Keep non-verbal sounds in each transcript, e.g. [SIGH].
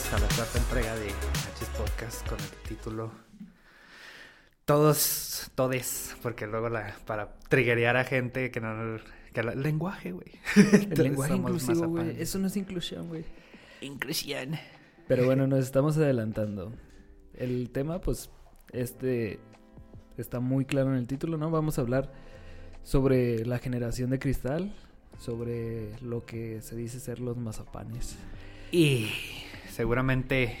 bienvenidos a la cuarta entrega de H's Podcast con el título Todos, todes, porque luego la, para triggerear a gente que no... Que el lenguaje, güey. [LAUGHS] El lenguaje inclusivo, güey. Eso no es inclusión, güey. Inclusión. Pero bueno, [LAUGHS] nos estamos adelantando. El tema, pues, este está muy claro en el título, ¿no? Vamos a hablar sobre la generación de cristal, sobre lo que se dice ser los mazapanes. Y seguramente,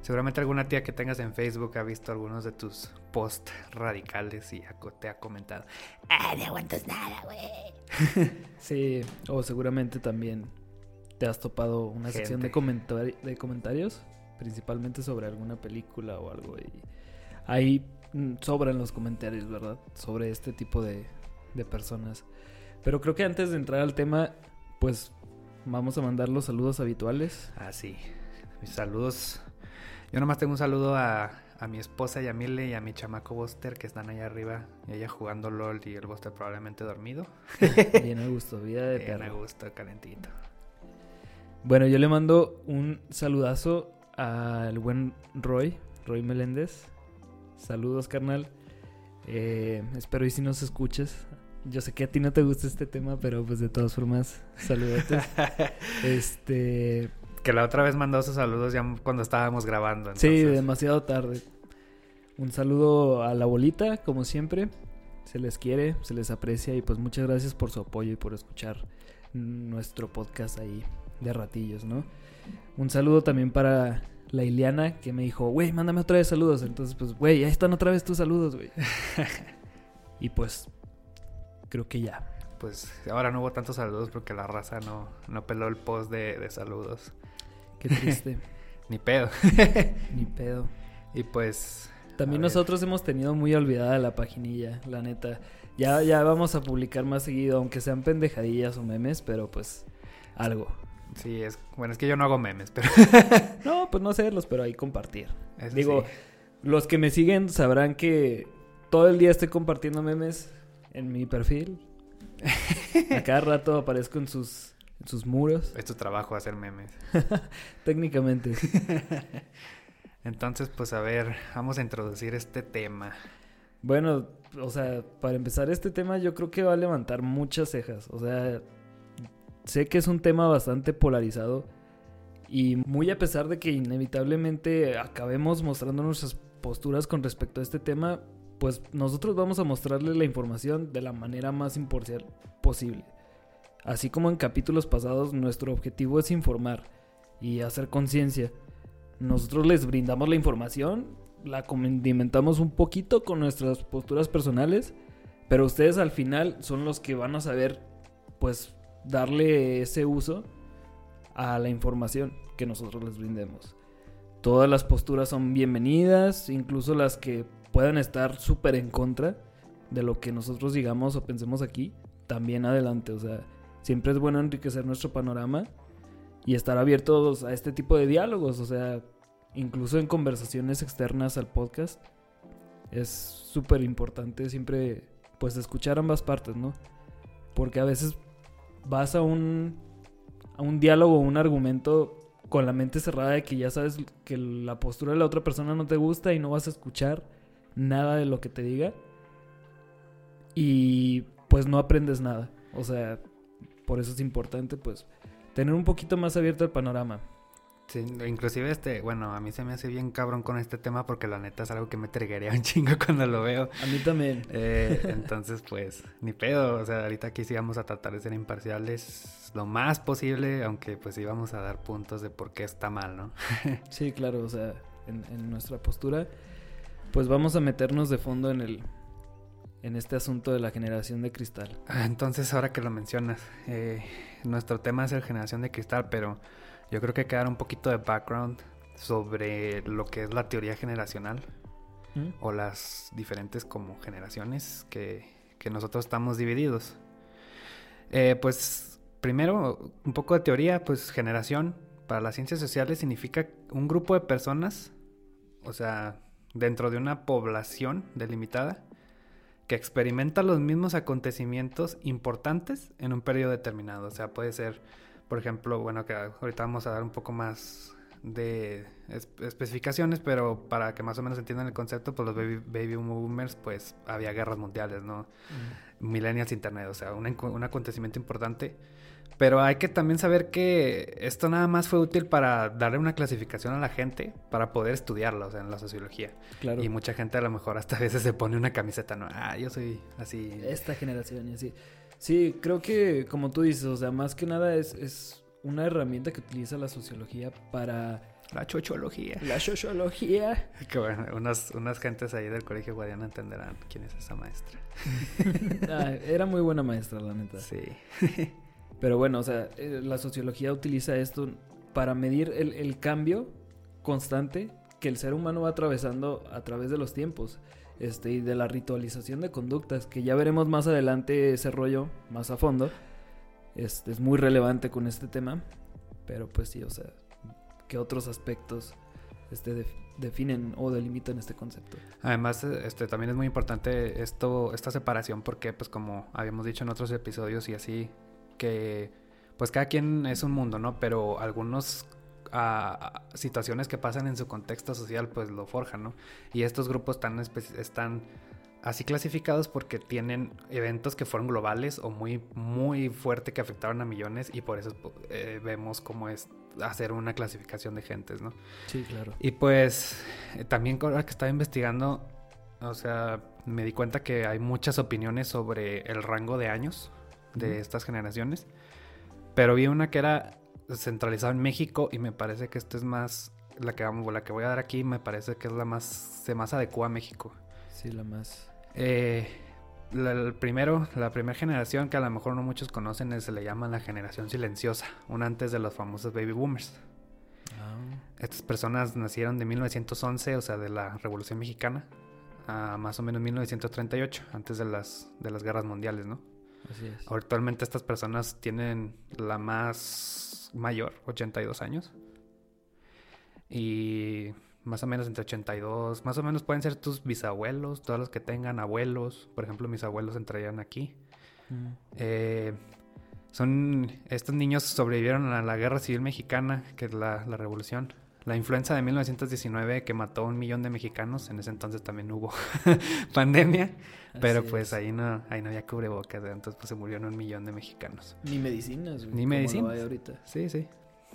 seguramente alguna tía que tengas en Facebook ha visto algunos de tus posts radicales y te ha comentado, ah, no aguantas nada, güey. [LAUGHS] sí, o seguramente también te has topado una sección de, de comentarios, principalmente sobre alguna película o algo. Y ahí mm, sobran los comentarios, ¿verdad? Sobre este tipo de, de personas. Pero creo que antes de entrar al tema, pues vamos a mandar los saludos habituales. Ah, sí. Mis saludos. Yo nomás tengo un saludo a, a mi esposa y a Mile y a mi chamaco Buster que están allá arriba. Y ella jugando LOL y el Buster probablemente dormido. [LAUGHS] Bien a gusto, vida de Bien a gusto, calentito. Bueno, yo le mando un saludazo al buen Roy, Roy Meléndez. Saludos, carnal. Eh, espero y si nos escuches. Yo sé que a ti no te gusta este tema, pero pues de todas formas, saludos. [LAUGHS] este. Que la otra vez mandó sus saludos ya cuando estábamos grabando. Sí, demasiado tarde. Un saludo a la bolita, como siempre. Se les quiere, se les aprecia y pues muchas gracias por su apoyo y por escuchar nuestro podcast ahí de ratillos, ¿no? Un saludo también para la Iliana que me dijo, güey, mándame otra vez saludos. Entonces, pues, güey, ahí están otra vez tus saludos, güey. [LAUGHS] y pues creo que ya. Pues ahora no hubo tantos saludos porque la raza no, no peló el post de, saludos. Qué triste. [LAUGHS] Ni pedo. [LAUGHS] Ni pedo. Y pues... También nosotros hemos tenido muy olvidada la paginilla, la neta. Ya, ya vamos a publicar más seguido, aunque sean pendejadillas o memes, pero pues algo. Sí, es bueno, es que yo no hago memes, pero [LAUGHS] no, pues no hacerlos, pero ahí compartir. Digo, los que me siguen sabrán que todo el día estoy compartiendo memes en mi perfil. A cada rato aparezco en sus, en sus muros. Es tu trabajo hacer memes. [LAUGHS] Técnicamente. [LAUGHS] Entonces, pues a ver, vamos a introducir este tema. Bueno, o sea, para empezar este tema yo creo que va a levantar muchas cejas. O sea, sé que es un tema bastante polarizado y muy a pesar de que inevitablemente acabemos mostrando nuestras posturas con respecto a este tema, pues nosotros vamos a mostrarles la información de la manera más imparcial posible. Así como en capítulos pasados, nuestro objetivo es informar y hacer conciencia. Nosotros les brindamos la información, la condimentamos un poquito con nuestras posturas personales, pero ustedes al final son los que van a saber, pues, darle ese uso a la información que nosotros les brindemos. Todas las posturas son bienvenidas, incluso las que puedan estar súper en contra de lo que nosotros digamos o pensemos aquí, también adelante. O sea, siempre es bueno enriquecer nuestro panorama y estar abiertos a este tipo de diálogos. O sea, incluso en conversaciones externas al podcast, es súper importante siempre, pues, escuchar ambas partes, ¿no? Porque a veces vas a un, a un diálogo, un argumento con la mente cerrada de que ya sabes que la postura de la otra persona no te gusta y no vas a escuchar nada de lo que te diga. Y pues no aprendes nada. O sea, por eso es importante pues tener un poquito más abierto el panorama. Sí, inclusive este, bueno, a mí se me hace bien cabrón con este tema porque la neta es algo que me triguea un [LAUGHS] chingo cuando lo veo. A mí también. Eh, [LAUGHS] entonces, pues, ni pedo. O sea, ahorita aquí sí vamos a tratar de ser imparciales lo más posible, aunque pues sí vamos a dar puntos de por qué está mal, ¿no? [LAUGHS] sí, claro, o sea, en nuestra postura pues vamos a meternos de fondo en el en este asunto de la generación de cristal. Ah, entonces, ahora que lo mencionas, eh, nuestro tema es la generación de cristal, pero yo creo que hay que dar un poquito de background sobre lo que es la teoría generacional ¿Mm? o las diferentes como generaciones que, que nosotros estamos divididos. Eh, pues primero, un poco de teoría, pues generación para las ciencias sociales significa un grupo de personas, o sea, dentro de una población delimitada que experimenta los mismos acontecimientos importantes en un periodo determinado. O sea, puede ser, por ejemplo, bueno, que ahorita vamos a dar un poco más de especificaciones, pero para que más o menos entiendan el concepto, pues los baby, boomers, pues había guerras mundiales, ¿no? Millennials Internet, o sea, un, un, acontecimiento importante. Pero hay que también saber que esto nada más fue útil para darle una clasificación a la gente para poder estudiarla, o sea, en la sociología. Claro. Y mucha gente a lo mejor hasta a veces se pone una camiseta, ¿no? Ah, yo soy así. Esta generación y así. Sí, creo que como tú dices, o sea, más que nada es, es una herramienta que utiliza la sociología para la chochología. La chochología. [LAUGHS] Que bueno, unas, unas gentes ahí del colegio Guadiana entenderán quién es esa maestra. [LAUGHS] Ah, era muy buena maestra, la neta. Sí. [LAUGHS] Pero bueno, o sea, eh, la sociología utiliza esto para medir el, el cambio constante que el ser humano va atravesando a través de los tiempos. Este, y de la ritualización de conductas, que ya veremos más adelante ese rollo más a fondo. Este, es muy relevante con este tema. Pero pues sí, o sea, ¿qué otros aspectos este, definen o delimitan este concepto? Además, este, también es muy importante esto, esta separación porque, pues como habíamos dicho en otros episodios y así, que pues cada quien es un mundo, ¿no? Pero algunos a, situaciones que pasan en su contexto social pues lo forjan, ¿no? Y estos grupos están, están así clasificados porque tienen eventos que fueron globales o muy, muy fuerte que afectaron a millones y por eso eh, vemos cómo es hacer una clasificación de gentes, ¿no? Sí, claro. Y pues eh, también ahora que estaba investigando, o sea, me di cuenta que hay muchas opiniones sobre el rango de años de estas generaciones, pero vi una que era centralizada en México y me parece que esto es más la que vamos, la que voy a dar aquí, me parece que es la más se más adecua a México. Sí, la más eh, el primero, la primera generación que a lo mejor no muchos conocen es, se le llama la generación silenciosa, una antes de los famosos baby boomers. Ah. Estas personas nacieron de 1911, o sea, de la Revolución Mexicana, a más o menos 1938, antes de las, de las guerras mundiales, ¿no? Así es. Actualmente estas personas tienen la más mayor, 82 años. Y más o menos entre 82, más o menos pueden ser tus bisabuelos, todos los que tengan abuelos, por ejemplo mis abuelos entrarían aquí. Mm. Eh, son, estos niños sobrevivieron a la guerra civil mexicana, que es la, revolución. La influenza de 1919 que mató a un millón de mexicanos, en ese entonces también hubo [LAUGHS] pandemia, pero pues ahí no, ahí no había cubrebocas, entonces pues se murieron un millón de mexicanos. Ni medicinas, Ni medicinas. ahorita. Sí, sí.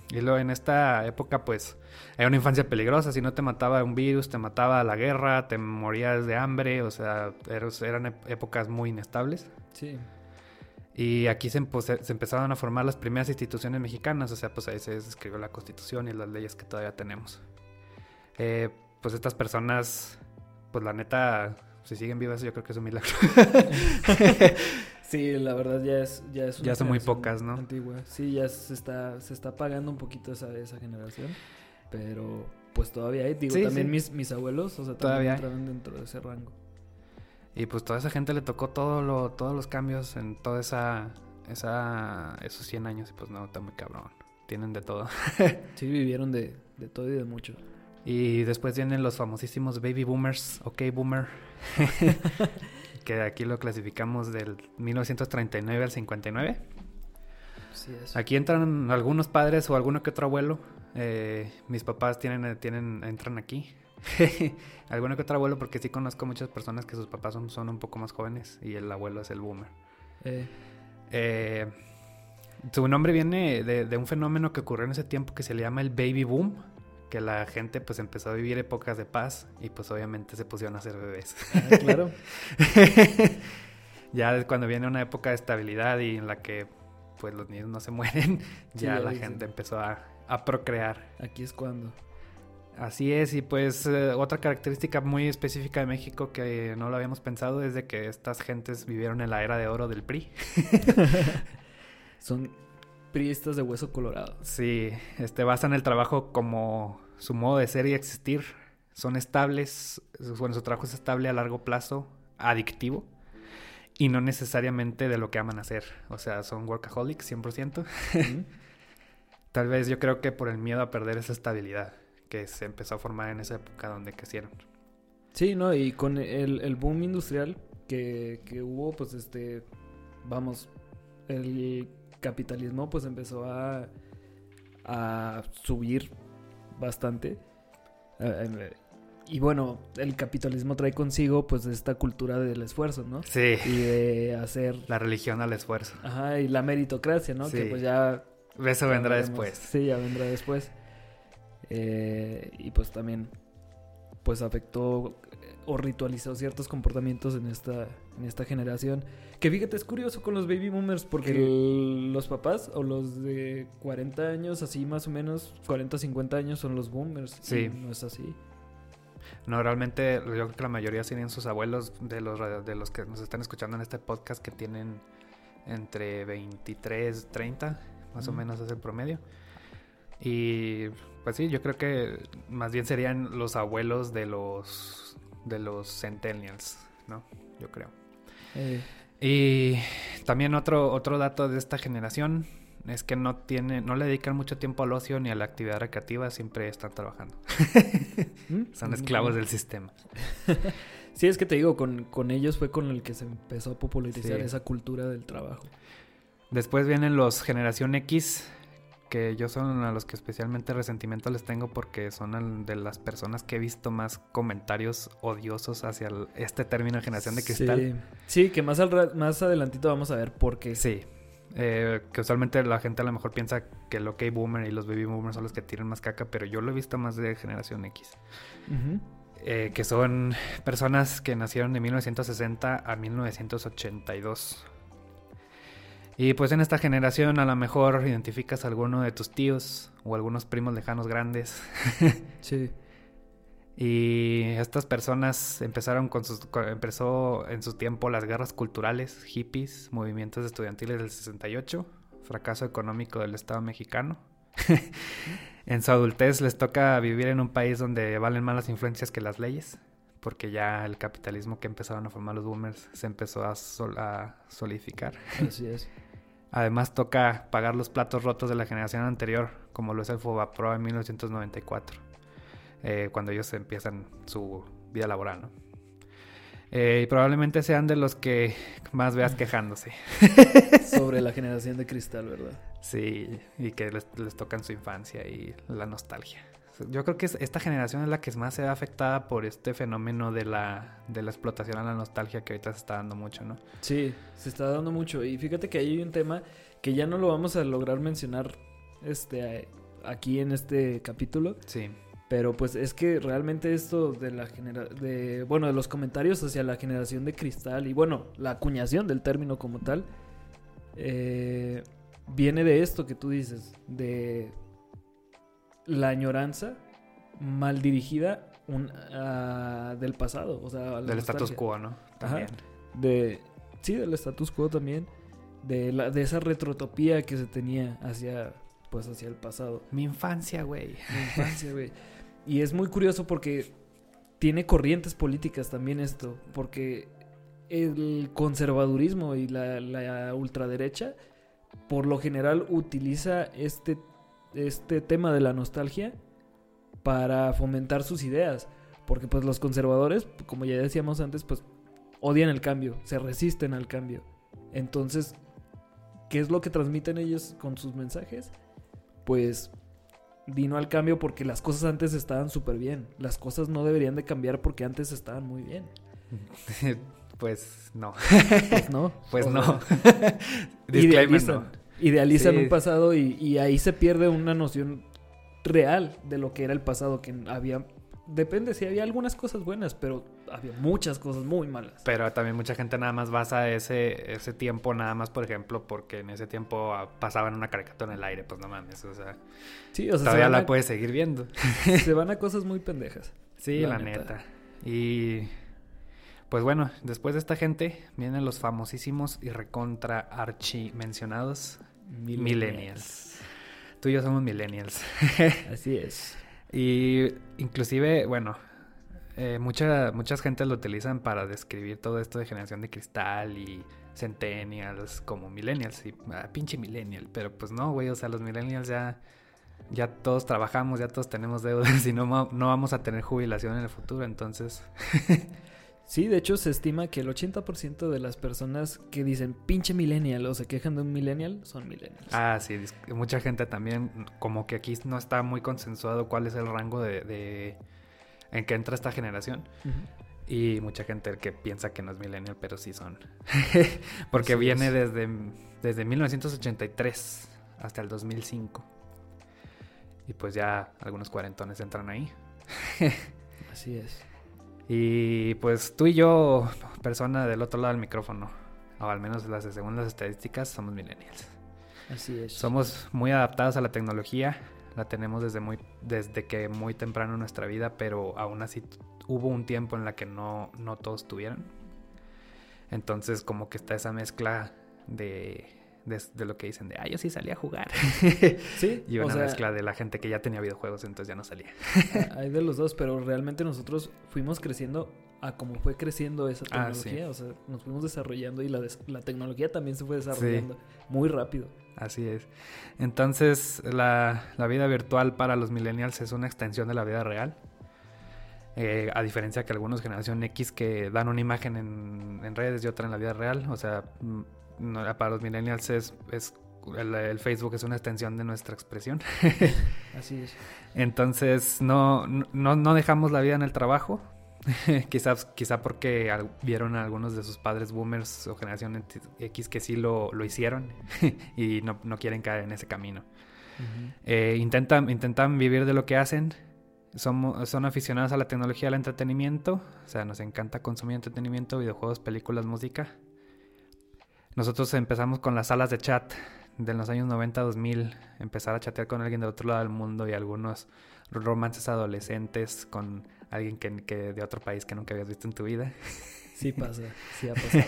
Y luego en esta época, pues, era una infancia peligrosa. Si no te mataba un virus, te mataba la guerra, te morías de hambre. O sea, eran épocas muy inestables. Sí. Y aquí se, se, empezaron a formar las primeras instituciones mexicanas. O sea, pues ahí se escribió la constitución y las leyes que todavía tenemos. Eh, pues estas personas, pues la neta, si siguen vivas, yo creo que es un milagro. [LAUGHS] Sí, la verdad ya es ya es ya son muy pocas, ¿no? Antigua. Sí, ya se está se está pagando un poquito esa esa generación, pero pues todavía hay, digo, también mis mis abuelos, o sea, todavía entraron dentro de ese rango. Y pues toda esa gente le tocó todo lo todos los cambios en toda esa esa esos 100 años y pues no, está muy cabrón. Tienen de todo. [LAUGHS] sí, vivieron de, de todo y de mucho. Y después vienen los famosísimos baby boomers, ok boomer. [LAUGHS] que aquí lo clasificamos del 1939 al 59. Aquí entran algunos padres o alguno que otro abuelo. Eh, mis papás tienen, tienen, entran aquí. [LAUGHS] alguno que otro abuelo, porque sí conozco muchas personas que sus papás son, son un poco más jóvenes y el abuelo es el boomer. Eh. Eh, su nombre viene de, de, un fenómeno que ocurrió en ese tiempo que se le llama el baby boom que la gente pues empezó a vivir épocas de paz y pues obviamente se pusieron a hacer bebés. Ah, claro. [LAUGHS] ya cuando viene una época de estabilidad y en la que pues los niños no se mueren, ya, la gente empezó a, procrear. Aquí es cuando. Así es, y pues eh, otra característica muy específica de México que no lo habíamos pensado es de que estas gentes vivieron en la era de oro del PRI. [LAUGHS] [LAUGHS] Son priistas de hueso colorado. Sí, este basan el trabajo como su modo de ser y existir. Son estables, bueno, su trabajo es estable a largo plazo, adictivo y no necesariamente de lo que aman hacer. O sea, son workaholics 100%. [LAUGHS] Tal vez yo creo que por el miedo a perder esa estabilidad que se empezó a formar en esa época donde crecieron. Sí, ¿no? Y con el, el boom industrial que, que, hubo, pues este, vamos, el capitalismo pues empezó a, a subir bastante. Eh, eh, y bueno, el capitalismo trae consigo pues esta cultura del esfuerzo, ¿no? Sí. Y de hacer... La religión al esfuerzo. Ajá, y la meritocracia, ¿no? Que pues ya... Eso vendrá después. Sí, ya vendrá después. Eh, y pues también pues afectó o ritualizó ciertos comportamientos en esta, en esta generación. Que fíjate, es curioso con los baby boomers porque los papás o los de 40 años, así más o menos, 40, 50 años son los boomers. Sí. no es así. No, realmente yo creo que la mayoría tienen sus abuelos de los, de los que nos están escuchando en este podcast que tienen entre 23, 30, más o menos es el promedio. Y pues sí, yo creo que más bien serían los abuelos de los de los centennials, ¿no? Yo creo. Eh. Y también otro otro dato de esta generación es que no tiene no le dedican mucho tiempo al ocio ni a la actividad recreativa, siempre están trabajando. [LAUGHS] [LAUGHS] Son esclavos del sistema. [LAUGHS] sí, es que te digo, con, con, ellos fue con el que se empezó a popularizar esa cultura del trabajo. Después vienen los generación X, que yo son a los que especialmente resentimiento les tengo porque son de las personas que he visto más comentarios odiosos hacia este término generación de cristal. Sí, que más, al, más adelantito vamos a ver por qué. Sí, eh, que usualmente la gente a lo mejor piensa que el OK Boomer y los Baby Boomers son los que tiran más caca, pero yo lo he visto más de generación X. Eh, que son personas que nacieron de 1960 a 1982. Y pues en esta generación a lo mejor identificas a alguno de tus tíos o algunos primos lejanos grandes. [LAUGHS] sí. Y estas personas empezaron con sus empezó en su tiempo las guerras culturales, hippies, movimientos estudiantiles del 68, fracaso económico del Estado mexicano. [LAUGHS] en su adultez les toca vivir en un país donde valen más las influencias que las leyes, porque ya el capitalismo que empezaron a formar los boomers se empezó a, a solidificar. Así es. [LAUGHS] Además toca pagar los platos rotos de la generación anterior, como lo es el Pro en 1994, eh, cuando ellos empiezan su vida laboral, ¿no? Eh, y probablemente sean de los que más veas [LAUGHS] quejándose. Sobre la generación de cristal, ¿verdad? Sí, y que les, les tocan su infancia y la nostalgia. Yo creo que esta generación es la que más se ve afectada por este fenómeno de la, de la explotación a la nostalgia que ahorita se está dando mucho, ¿no? Sí, se está dando mucho. Y fíjate que hay un tema que ya no lo vamos a lograr mencionar este, aquí en este capítulo. Sí. Pero pues es que realmente esto de la genera de bueno, de los comentarios hacia la generación de cristal y bueno, la acuñación del término como tal eh, viene de esto que tú dices, de la añoranza mal dirigida un, uh, del pasado, o sea, del status quo, ¿no? También. de sí, del status quo también, de la de esa retrotopía que se tenía hacia pues hacia el pasado. Mi infancia, güey. Mi infancia, güey. y es muy curioso porque tiene corrientes políticas también esto, porque el conservadurismo y la, la ultraderecha por lo general utiliza este este tema de la nostalgia para fomentar sus ideas. Porque pues los conservadores, como ya decíamos antes, pues odian el cambio, se resisten al cambio. Entonces, ¿qué es lo que transmiten ellos con sus mensajes? Pues vino al cambio porque las cosas antes estaban súper bien. Las cosas no deberían de cambiar porque antes estaban muy bien. [LAUGHS] Pues no. Pues no. [LAUGHS] Pues no. [LAUGHS] Disclaimer idealizan un pasado y, ahí se pierde una noción real de lo que era el pasado, que había... Depende, si había algunas cosas buenas, pero había muchas cosas muy malas. Pero también mucha gente nada más basa ese, ese tiempo, nada más, por ejemplo, porque en ese tiempo pasaban una caricatura en el aire, pues no mames, o sea... Sí, o sea todavía la puedes seguir viendo. [LAUGHS] Se van a cosas muy pendejas. Sí, la, neta. Y pues bueno, después de esta gente vienen los famosísimos y recontra archi mencionados millennials. Tú y yo somos millennials. [LAUGHS] Así es. Y inclusive, bueno, eh, mucha, muchas gentes lo utilizan para describir todo esto de generación de cristal y centennials como millennials. Y ah, pinche millennial. Pero pues no, güey, o sea, los millennials ya, ya todos trabajamos, ya todos tenemos deudas [LAUGHS] y no, no vamos a tener jubilación en el futuro, entonces... [LAUGHS] Sí, de hecho se estima que el 80% de las personas que dicen pinche millennial o se quejan de un millennial son millennials. Ah, sí, mucha gente también, como que aquí no está muy consensuado cuál es el rango de, en que entra esta generación. Y mucha gente que piensa que no es millennial, pero sí son. [LAUGHS] Porque viene desde, desde 1983 hasta el 2005. Y pues ya algunos cuarentones entran ahí. Así es. Y pues tú y yo, persona del otro lado del micrófono, o al menos las según las estadísticas, somos millennials. Así es. Somos muy adaptados a la tecnología, la tenemos desde muy desde que muy temprano en nuestra vida, pero aún así hubo un tiempo en la que no, no todos tuvieron. Entonces como que está esa mezcla de de, lo que dicen de, ah, yo sí salía a jugar. [LAUGHS] Sí. y una mezcla de la gente que ya tenía videojuegos, entonces ya no salía. [LAUGHS] Hay de los dos, pero realmente nosotros fuimos creciendo a como fue creciendo esa ah, tecnología. O sea, nos fuimos desarrollando y la, la tecnología también se fue desarrollando muy rápido. Así es. Entonces, la, la, vida virtual para los millennials es una extensión de la vida real. Eh, a diferencia que algunos generación X que dan una imagen en, en redes y otra en la vida real. O sea, para los millennials es, el, Facebook es una extensión de nuestra expresión. [LAUGHS] Así es. Entonces, no, no, dejamos la vida en el trabajo. [LAUGHS] Quizás, quizá porque vieron a algunos de sus padres boomers o generación X que sí lo, hicieron [LAUGHS] y no, quieren caer en ese camino. Eh, intentan, intentan vivir de lo que hacen. Somos, son aficionados a la tecnología, al entretenimiento. O sea, nos encanta consumir entretenimiento, videojuegos, películas, música. Nosotros empezamos con las salas de chat de los años 90 2000, empezar a chatear con alguien del otro lado del mundo y algunos romances adolescentes con alguien que, de otro país que nunca habías visto en tu vida. Sí pasa, sí ha [LAUGHS] pasado.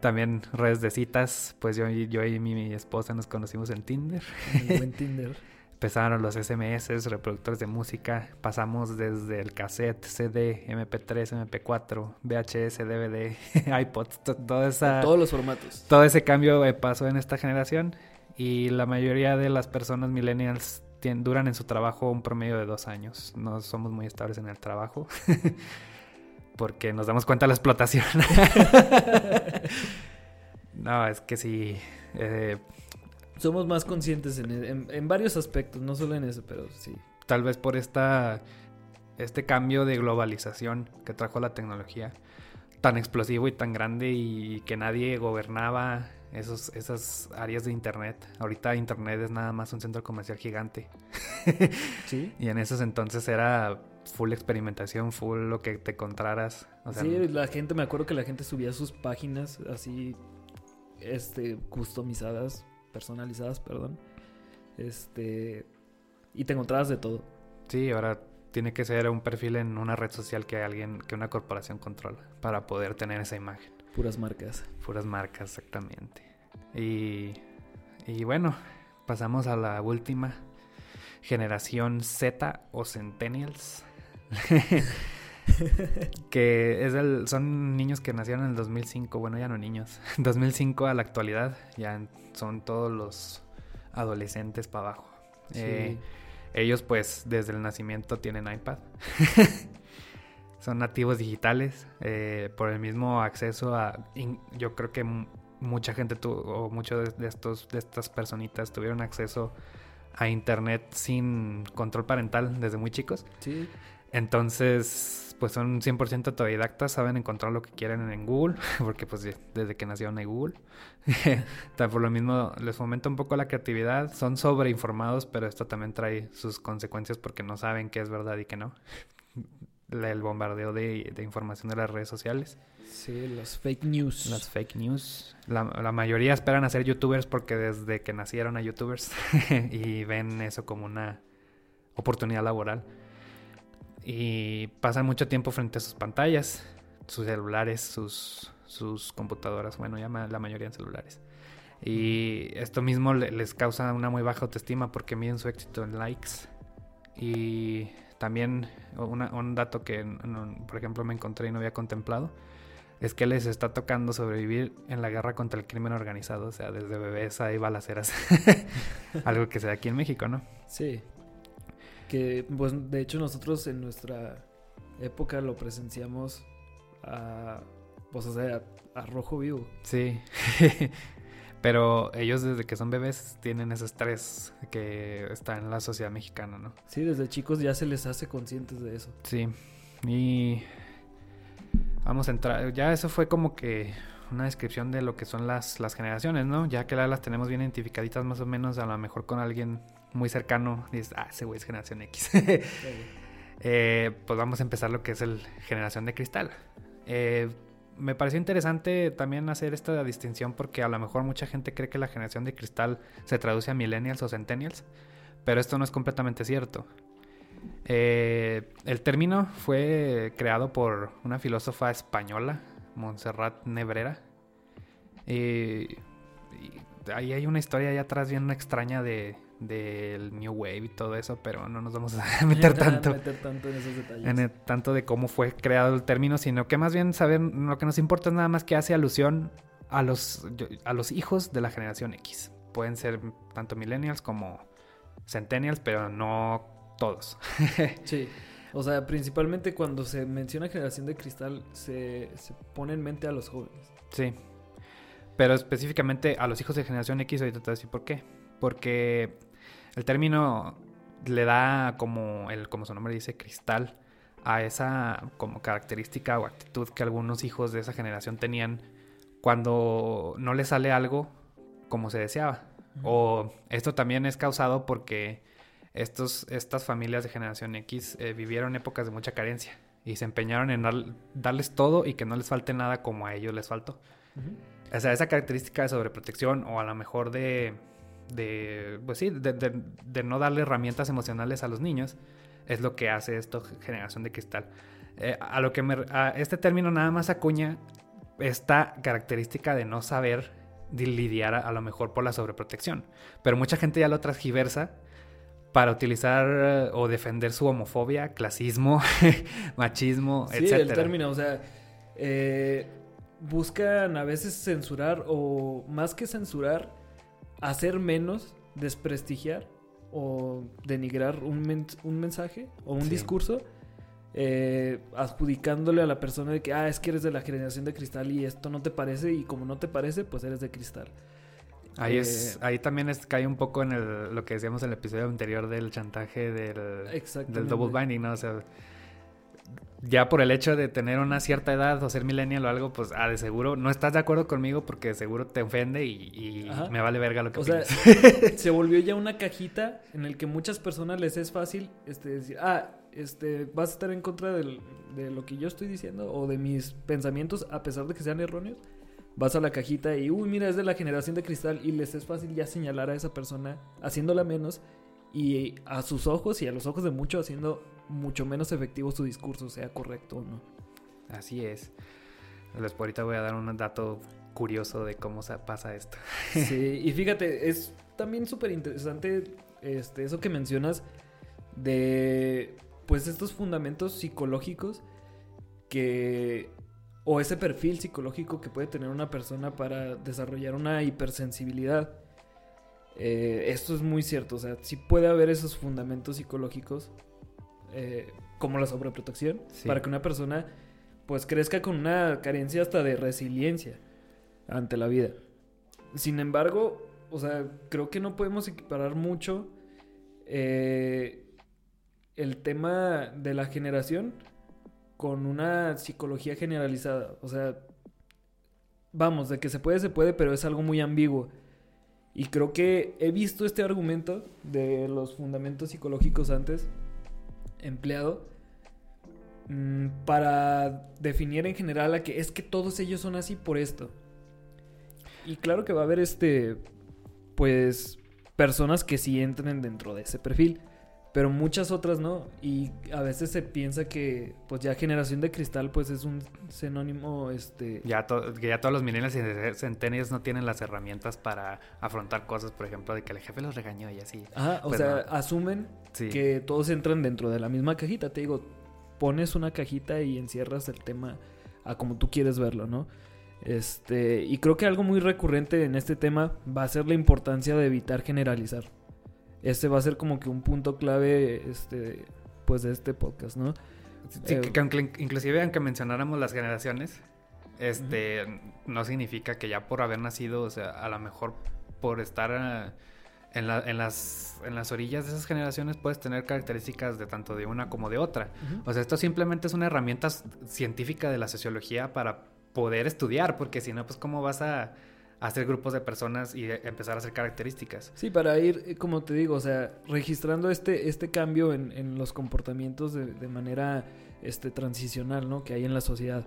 También redes de citas, pues yo, yo y mi, esposa nos conocimos en Tinder. En Tinder. Empezaron los SMS, reproductores de música. Pasamos desde el cassette, CD, MP3, MP4, VHS, DVD, iPods, toda esa, todos los formatos. Todo ese cambio eh, pasó en esta generación y la mayoría de las personas millennials duran en su trabajo un promedio de dos años. No somos muy estables en el trabajo [LAUGHS] porque nos damos cuenta de la explotación. [LAUGHS] no, es que sí. Eh, somos más conscientes en, varios aspectos, no solo en eso, pero sí. Tal vez por esta, este cambio de globalización que trajo la tecnología tan explosivo y tan grande y que nadie gobernaba esos, esas áreas de Internet. Ahorita Internet es nada más un centro comercial gigante. Sí. [LAUGHS] y en esos entonces era full experimentación, full lo que te encontraras. sí, la gente, me acuerdo que la gente subía sus páginas así, este, customizadas personalizadas, perdón. Este. Y te encontrabas de todo. Sí, ahora tiene que ser un perfil en una red social que alguien, que una corporación controla para poder tener esa imagen. Puras marcas. Puras marcas, exactamente. Y, y bueno, pasamos a la última generación Z o Centennials. [LAUGHS] [LAUGHS] que es el, son niños que nacieron en el 2005, bueno, ya no niños, [LAUGHS] 2005 a la actualidad, ya son todos los adolescentes para abajo. Eh, ellos pues desde el nacimiento tienen iPad. [LAUGHS] son nativos digitales eh, por el mismo acceso a... yo creo que mucha gente tuvo, o muchos de, estos, de estas personitas tuvieron acceso a internet sin control parental desde muy chicos. Sí. Entonces, pues son 100% autodidactas, saben encontrar lo que quieren en Google, [LAUGHS] porque pues desde que nacieron hay Google. [LAUGHS] Por lo mismo, les fomenta un poco la creatividad, son sobreinformados, pero esto también trae sus consecuencias porque no saben qué es verdad y qué no. El bombardeo de, información de las redes sociales. Sí, los fake news. Las fake news. La, la mayoría esperan a ser youtubers porque desde que nacieron a youtubers [LAUGHS] y ven eso como una oportunidad laboral y pasan mucho tiempo frente a sus pantallas, sus celulares, sus, sus computadoras, bueno, ya la mayoría en celulares. Y esto mismo les causa una muy baja autoestima porque miden su éxito en likes. Y también un dato que, por ejemplo, me encontré y no había contemplado, es que les está tocando sobrevivir en la guerra contra el crimen organizado. O sea, desde bebés hay balaceras. [LAUGHS] Algo que se da aquí en México, ¿no? Sí, que, pues, de hecho nosotros en nuestra época lo presenciamos a pues o sea, a rojo vivo. Sí. [LAUGHS] Pero ellos desde que son bebés tienen ese estrés que está en la sociedad mexicana, ¿no? Sí, desde chicos ya se les hace conscientes de eso. Sí. Y vamos a entrar, ya eso fue como que una descripción de lo que son las, las generaciones, ¿no? Ya que las tenemos bien identificaditas más o menos, a lo mejor con alguien muy cercano, dices, ah, ese güey es generación X. [LAUGHS] eh, pues vamos a empezar lo que es el generación de cristal. Eh, me pareció interesante también hacer esta distinción porque a lo mejor mucha gente cree que la generación de cristal se traduce a millennials o centennials, pero esto no es completamente cierto. Eh, el término fue creado por una filósofa española, Montserrat Nebrera. y ahí hay una historia allá atrás bien extraña de, del New Wave y todo eso, pero no nos vamos a [LAUGHS] meter tanto, tanto en esos detalles. En tanto de cómo fue creado el término, sino que más bien saber, lo que nos importa es nada más que hace alusión a los, a los hijos de la generación X. Pueden ser tanto millennials como centennials, pero no todos. [LAUGHS] sí. O sea, principalmente cuando se menciona generación de cristal, se, se pone en mente a los jóvenes. Sí. Pero específicamente a los hijos de generación X, ahorita te voy a decir por qué. Porque el término le da como, el, como su nombre dice, cristal a esa como característica o actitud que algunos hijos de esa generación tenían cuando no les sale algo como se deseaba. O esto también es causado porque estos, estas familias de generación X eh, vivieron épocas de mucha carencia y se empeñaron en darles todo y que no les falte nada como a ellos les faltó. O sea, esa característica de sobreprotección o a lo mejor de de, pues sí, de, no darle herramientas emocionales a los niños, es lo que hace esto generación de cristal. Eh, a lo que me, a este término nada más acuña esta característica de no saber lidiar a, lo mejor por la sobreprotección. Pero mucha gente ya lo transgiversa para utilizar o defender su homofobia, clasismo, [LAUGHS] machismo, sí, Sí, el término, o sea, eh, buscan a veces censurar o más que censurar, hacer menos, desprestigiar o denigrar un, un mensaje o un discurso, eh, adjudicándole a la persona de que, ah, es que eres de la generación de cristal y esto no te parece y como no te parece, pues eres de cristal. Ahí, es, eh, ahí también es, cae un poco en el, lo que decíamos en el episodio anterior del chantaje del, del double binding, ¿no? O sea, ya por el hecho de tener una cierta edad o ser millennial o algo, pues ah, de seguro no estás de acuerdo conmigo porque de seguro te ofende y, me vale verga lo que o sea, [LAUGHS] se volvió ya una cajita en el que muchas personas les es fácil este, decir, ah, este, vas a estar en contra de lo que yo estoy diciendo o de mis pensamientos a pesar de que sean erróneos. Vas a la cajita y, uy, mira, es de la generación de cristal y les es fácil ya señalar a esa persona haciéndola menos y a sus ojos y a los ojos de muchos haciendo mucho menos efectivo su discurso, sea correcto o no. Así es. Después ahorita voy a dar un dato curioso de cómo se pasa esto. [LAUGHS] Sí, y fíjate, es también súper interesante este, eso que mencionas de pues estos fundamentos psicológicos que o ese perfil psicológico que puede tener una persona para desarrollar una hipersensibilidad. Eh, esto es muy cierto, o sea, sí puede haber esos fundamentos psicológicos eh, como la sobreprotección, para que una persona pues crezca con una carencia hasta de resiliencia ante la vida. Sin embargo, o sea, creo que no podemos equiparar mucho eh, el tema de la generación con una psicología generalizada. O sea, vamos, de que se puede, se puede, pero es algo muy ambiguo. Y creo que he visto este argumento de los fundamentos psicológicos antes empleado mm, para definir en general a que es que todos ellos son así por esto. Y claro que va a haber este, pues, personas que sí entren dentro de ese perfil pero muchas otras no. Y a veces se piensa que, pues ya generación de cristal, pues es un sinónimo, este... Ya, que ya todos los millennials y centennials no tienen las herramientas para afrontar cosas, por ejemplo, de que el jefe los regañó y así. Ajá, o pues sea, asumen que todos entran dentro de la misma cajita. Te digo, pones una cajita y encierras el tema a como tú quieres verlo, ¿no? Este, y creo que algo muy recurrente en este tema va a ser la importancia de evitar generalizar este va a ser como que un punto clave este pues de este podcast, ¿no? Sí, eh, que, inclusive aunque mencionáramos las generaciones, este, no significa que ya por haber nacido, o sea, a lo mejor por estar eh, en, las, en las orillas de esas generaciones puedes tener características de tanto de una como de otra. O sea, esto simplemente es una herramienta científica de la sociología para poder estudiar, porque si no, pues cómo vas a hacer grupos de personas y empezar a hacer características. Sí, para ir, eh, como te digo, o sea, registrando este, este cambio en, en los comportamientos de, de, manera este, transicional, ¿no? Que hay en la sociedad.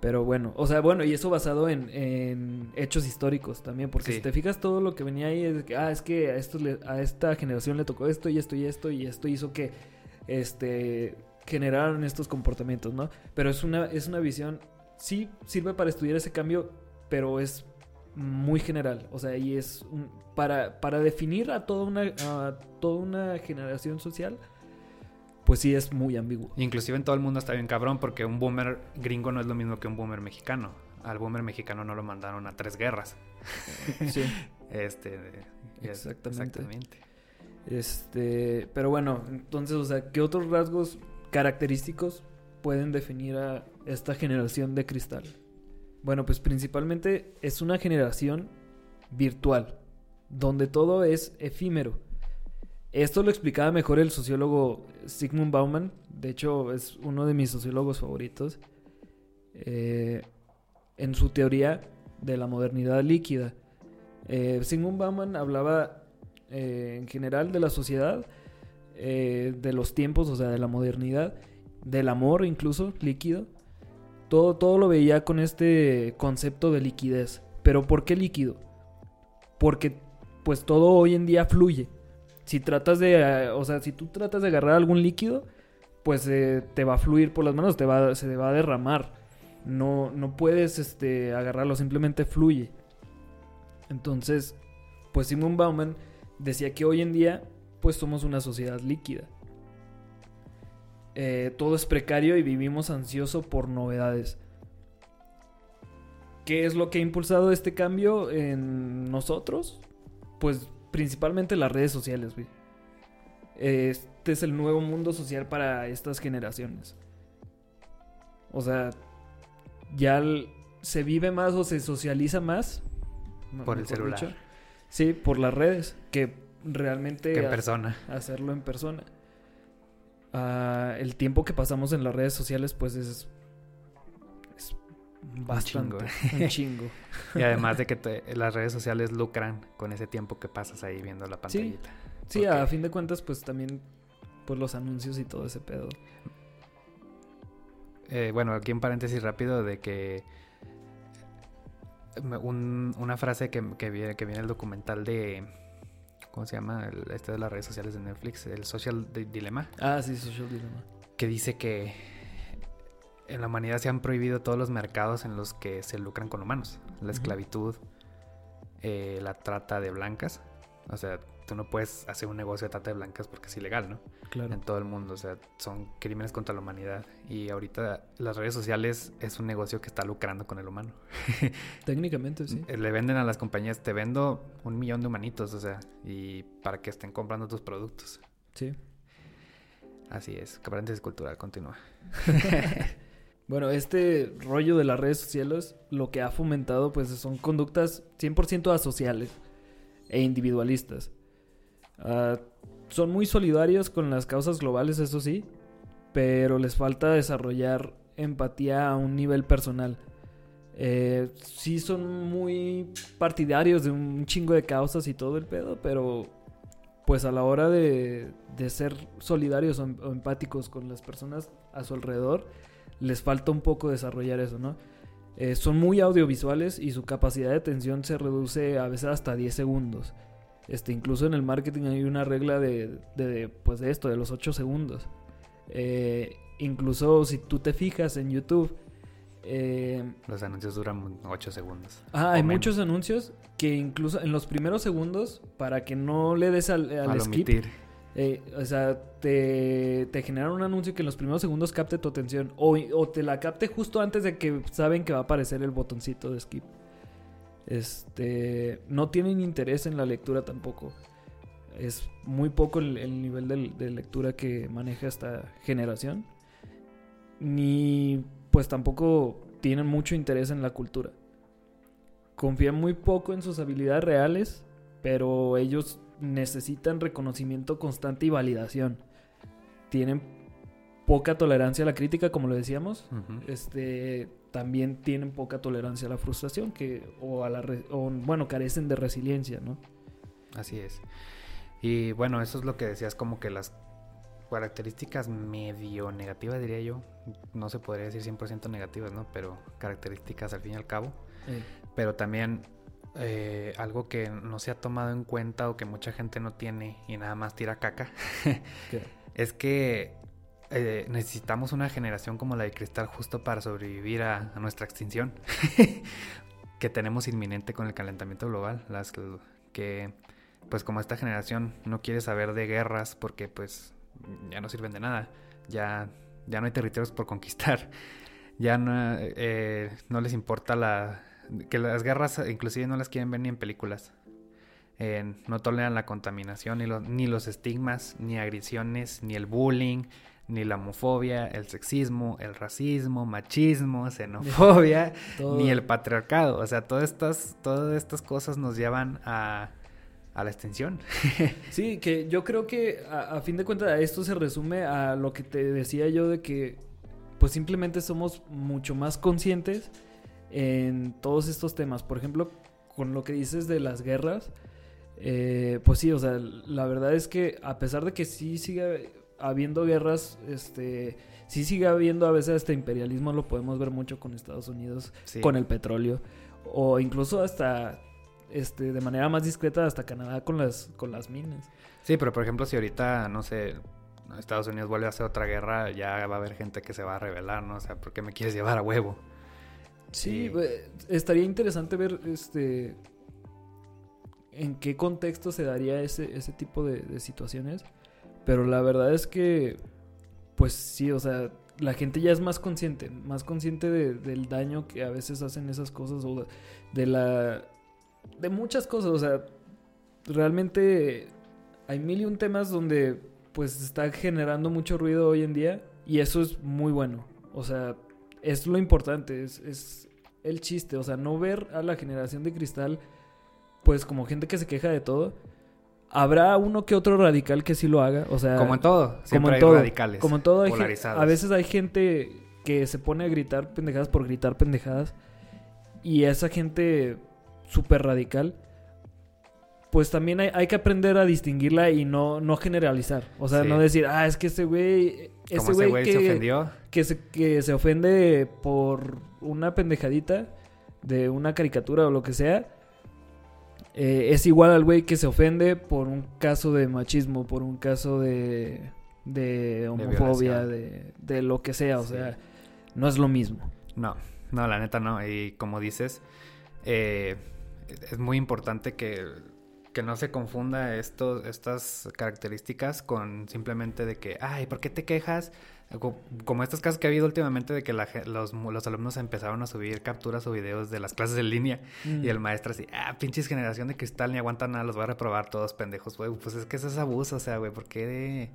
Pero bueno, o sea, bueno, y eso basado en, en hechos históricos también, porque si te fijas todo lo que venía ahí es que, ah, es que a, esto a esta generación le tocó esto y esto y esto y esto hizo que, este, generaron estos comportamientos, ¿no? Pero es una, es una visión, sí sirve para estudiar ese cambio, pero es muy general. O sea, y es para, para definir a toda una, a toda una generación social, pues sí es muy ambiguo. Inclusive en todo el mundo está bien cabrón porque un boomer gringo no es lo mismo que un boomer mexicano. Al boomer mexicano no lo mandaron a tres guerras. [LAUGHS] Sí. este, exactamente. exactamente. Este, pero bueno, entonces, o sea, ¿qué otros rasgos característicos pueden definir a esta generación de cristal? Bueno, pues principalmente es una generación virtual, donde todo es efímero. Esto lo explicaba mejor el sociólogo Sigmund Bauman, de hecho es uno de mis sociólogos favoritos, eh, en su teoría de la modernidad líquida. Eh, Sigmund Bauman hablaba eh, en general de la sociedad, de los tiempos, o sea, de la modernidad, del amor incluso líquido, todo, todo lo veía con este concepto de liquidez. Pero ¿por qué líquido? Porque pues todo hoy en día fluye. Si tratas de, eh, o sea, si tú tratas de agarrar algún líquido, pues eh, te va a fluir por las manos, te va, se va a derramar. No, no puedes este, agarrarlo, simplemente fluye. Entonces, pues Simon Bauman decía que hoy en día, pues somos una sociedad líquida. Eh, todo es precario y vivimos ansioso por novedades. ¿Qué es lo que ha impulsado este cambio en nosotros? Pues principalmente las redes sociales, Este es el nuevo mundo social para estas generaciones. O sea, ya se vive más o se socializa más. Por el celular. Sí, por las redes. Que realmente... Que en persona. Hacerlo en persona. Ah, el tiempo que pasamos en las redes sociales, pues es, es bastante, [LAUGHS] un chingo. y además de que las redes sociales lucran con ese tiempo que pasas ahí viendo la pantallita. Sí, a fin de cuentas, pues también pues los anuncios y todo ese pedo. Eh, bueno, aquí un paréntesis rápido de que una frase que, que, viene, que viene el documental de ¿cómo se llama? este de las redes sociales de Netflix, el Social Dilemma. Ah, sí, Social Dilemma. Que dice que en la humanidad se han prohibido todos los mercados en los que se lucran con humanos. La esclavitud, eh, la trata de blancas. O sea, tú no puedes hacer un negocio de trata de blancas porque es ilegal, ¿no? Claro. En todo el mundo, o sea, son crímenes contra la humanidad. Y ahorita las redes sociales es un negocio que está lucrando con el humano. [LAUGHS] Técnicamente, sí. Le venden a las compañías, te vendo un millón de humanitos, o sea, y para que estén comprando tus productos. Sí. Así es, paréntesis cultural, continúa. [LAUGHS] [LAUGHS] bueno, este rollo de las redes sociales lo que ha fomentado pues son conductas 100% asociales e individualistas. Ah, son muy solidarios con las causas globales, eso sí, pero les falta desarrollar empatía a un nivel personal. Eh, sí son muy partidarios de un chingo de causas y todo el pedo, pero pues a la hora de, de ser solidarios o, empáticos con las personas a su alrededor, les falta un poco desarrollar eso, ¿no? Eh, son muy audiovisuales y su capacidad de atención se reduce a veces hasta 10 segundos. Este, incluso en el marketing hay una regla de, de pues de esto, de los 8 segundos. Eh, incluso si tú te fijas en YouTube... Eh, los anuncios duran 8 segundos. Ah, hay muchos anuncios que incluso en los primeros segundos, para que no le des al, al, skip... Eh, o sea, te, te generan un anuncio que en los primeros segundos capte tu atención. O, o, te la capte justo antes de que saben que va a aparecer el botoncito de skip. Este. No tienen interés en la lectura tampoco. Es muy poco el, nivel de, lectura que maneja esta generación. ni pues tampoco tienen mucho interés en la cultura. Confían muy poco en sus habilidades reales, pero ellos necesitan reconocimiento constante y validación. Tienen poca tolerancia a la crítica, como lo decíamos. Este también tienen poca tolerancia a la frustración, que o a la o, bueno carecen de resiliencia, ¿no? Así es. Y bueno, eso es lo que decías, como que las características medio negativas, diría yo. No se podría decir 100% negativas, ¿no? Pero características al fin y al cabo. Pero también eh, algo que no se ha tomado en cuenta o que mucha gente no tiene y nada más tira caca, [LAUGHS] es que eh, necesitamos una generación como la de Cristal justo para sobrevivir a, nuestra extinción [LAUGHS] que tenemos inminente con el calentamiento global. Las que, pues como esta generación no quiere saber de guerras porque pues ya no sirven de nada, ya, ya no hay territorios por conquistar, [LAUGHS] ya no, eh, no les importa la que las guerras inclusive no las quieren ver ni en películas. no toleran la contaminación, ni, ni los estigmas, ni agresiones, ni el bullying, ni la homofobia, el sexismo, el racismo, machismo, xenofobia, [LAUGHS] ni el patriarcado. O sea, todas estas, todas estas cosas nos llevan a, a la extinción. [LAUGHS] sí, que yo creo que a, a, fin de cuentas esto se resume a lo que te decía yo de que pues simplemente somos mucho más conscientes en todos estos temas. Por ejemplo, con lo que dices de las guerras, eh, pues sí, o sea, la verdad es que a pesar de que sí sigue habiendo guerras, este, sí sigue habiendo a veces este imperialismo, lo podemos ver mucho con Estados Unidos, con el petróleo, o incluso hasta, este, de manera más discreta, hasta Canadá con las, con las minas. Sí, pero por ejemplo, si ahorita, no sé, Estados Unidos vuelve a hacer otra guerra, ya va a haber gente que se va a rebelar, ¿no? O sea, ¿por qué me quieres llevar a huevo? Sí, estaría interesante ver este en qué contexto se daría ese, ese tipo de, situaciones. Pero la verdad es que, pues sí, o sea, la gente ya es más consciente, más consciente del daño que a veces hacen esas cosas o de la... de muchas cosas, o sea, realmente hay mil y un temas donde pues está generando mucho ruido hoy en día y eso es muy bueno. O sea, es lo importante, es, el chiste, o sea, no ver a la generación de cristal pues como gente que se queja de todo. Habrá uno que otro radical que sí lo haga, o sea... Como en todo, como en todo, radicales. Como en todo, hay a veces hay gente que se pone a gritar pendejadas por gritar pendejadas. Y esa gente súper radical pues también hay, que aprender a distinguirla y no, no generalizar. O sea, no decir, ah, es que ese güey. Ese güey que, se ofendió. Que se, que se ofende por una pendejadita de una caricatura o lo que sea. Eh, es igual al güey que se ofende por un caso de machismo, por un caso de, de homofobia, de, de, lo que sea. O sea, no es lo mismo. No, no, la neta no. Y como dices, eh, es muy importante que que no se confunda estos, estas características con simplemente de que, ay, ¿por qué te quejas? Como estos casos que ha habido últimamente de que los, los, alumnos empezaron a subir capturas o videos de las clases en línea y el mm. maestro así, ah, pinches generación de cristal, ni aguanta nada, los voy a reprobar todos pendejos, güey. Pues es que eso es abuso, o sea, güey, ¿por qué,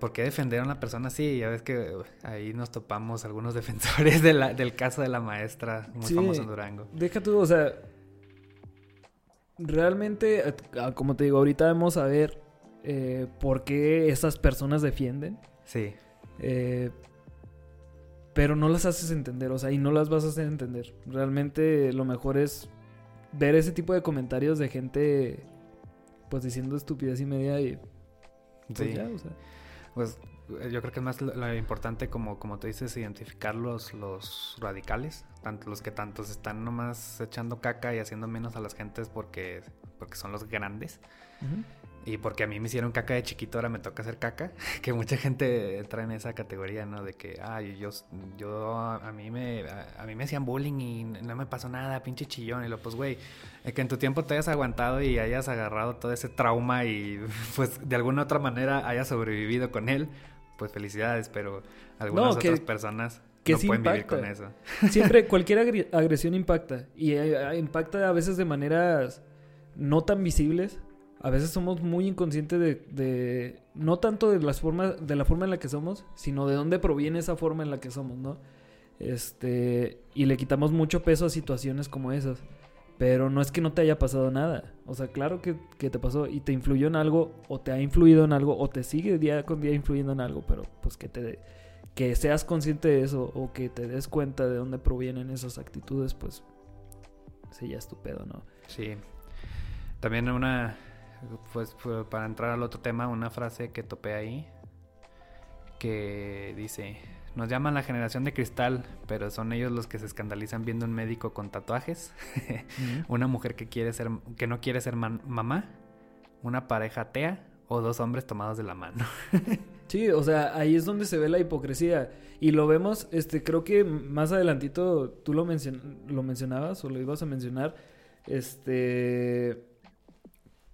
¿por qué defender a una persona así? Ya ves que ahí nos topamos algunos [LAUGHS] defensores de la, del caso de la maestra muy famosa en Durango. Deja tú, o sea, realmente, ah, como te digo, ahorita vamos a ver eh, por qué esas personas defienden. Sí. Eh, pero no las haces entender, o sea, y no las vas a hacer entender. Realmente lo mejor es ver ese tipo de comentarios de gente, pues diciendo estupidez y media y... Pues sí. Ya, o sea. Pues yo creo que es más lo, importante, como, como te dices, identificar los, los radicales, tanto los que tantos están nomás echando caca y haciendo menos a las gentes porque, porque son los grandes. Y porque a mí me hicieron caca de chiquito, ahora me toca hacer caca. [LAUGHS] Que mucha gente entra en esa categoría, ¿no? De que, ay, yo, yo a mí me a, mí me hacían bullying y no me pasó nada, pinche chillón. Y lo, pues, güey, que en tu tiempo te hayas aguantado y hayas agarrado todo ese trauma y, [LAUGHS] pues, de alguna otra manera hayas sobrevivido con él, pues felicidades, pero algunas otras personas no pueden vivir con eso. [LAUGHS] Siempre, cualquier agresión impacta. Y eh, impacta a veces de maneras no tan visibles, a veces somos muy inconscientes de, de, no tanto de las formas, de la forma en la que somos, sino de dónde proviene esa forma en la que somos, ¿no? Este, y le quitamos mucho peso a situaciones como esas. Pero no es que no te haya pasado nada. O sea, claro que, que, te pasó y te influyó en algo, o te ha influido en algo, o te sigue día con día influyendo en algo, pero pues que te que seas consciente de eso, o que te des cuenta de dónde provienen esas actitudes, pues sí, ya es ¿no? Sí. También una, pues para entrar al otro tema, una frase que topé ahí, que dice, nos llaman la generación de cristal, pero son ellos los que se escandalizan viendo un médico con tatuajes, una mujer que quiere ser, que no quiere ser mamá, una pareja atea o dos hombres tomados de la mano. [LAUGHS] sí, o sea, ahí es donde se ve la hipocresía. Y lo vemos, este, creo que más adelantito tú lo, lo mencionabas o lo ibas a mencionar, este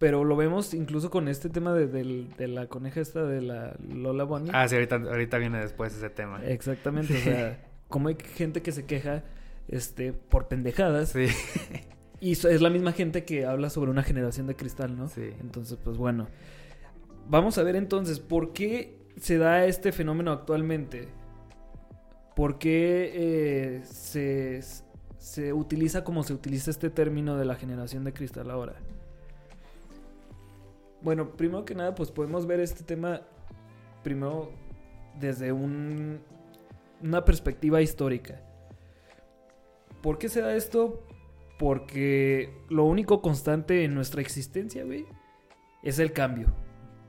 pero lo vemos incluso con este tema de, la coneja esta de la Lola Bunny. Ah, sí, ahorita, ahorita viene después ese tema. Exactamente, o [LAUGHS] sea, como hay gente que se queja este, por pendejadas. Sí. Y es la misma gente que habla sobre una generación de cristal, ¿no? Sí. Entonces, pues bueno. Vamos a ver entonces, ¿por qué se da este fenómeno actualmente? ¿Por qué eh, se, se utiliza como se utiliza este término de la generación de cristal ahora? Bueno, primero que nada, pues podemos ver este tema primero desde un, una perspectiva histórica. ¿Por qué se da esto? Porque lo único constante en nuestra existencia, güey, es el cambio.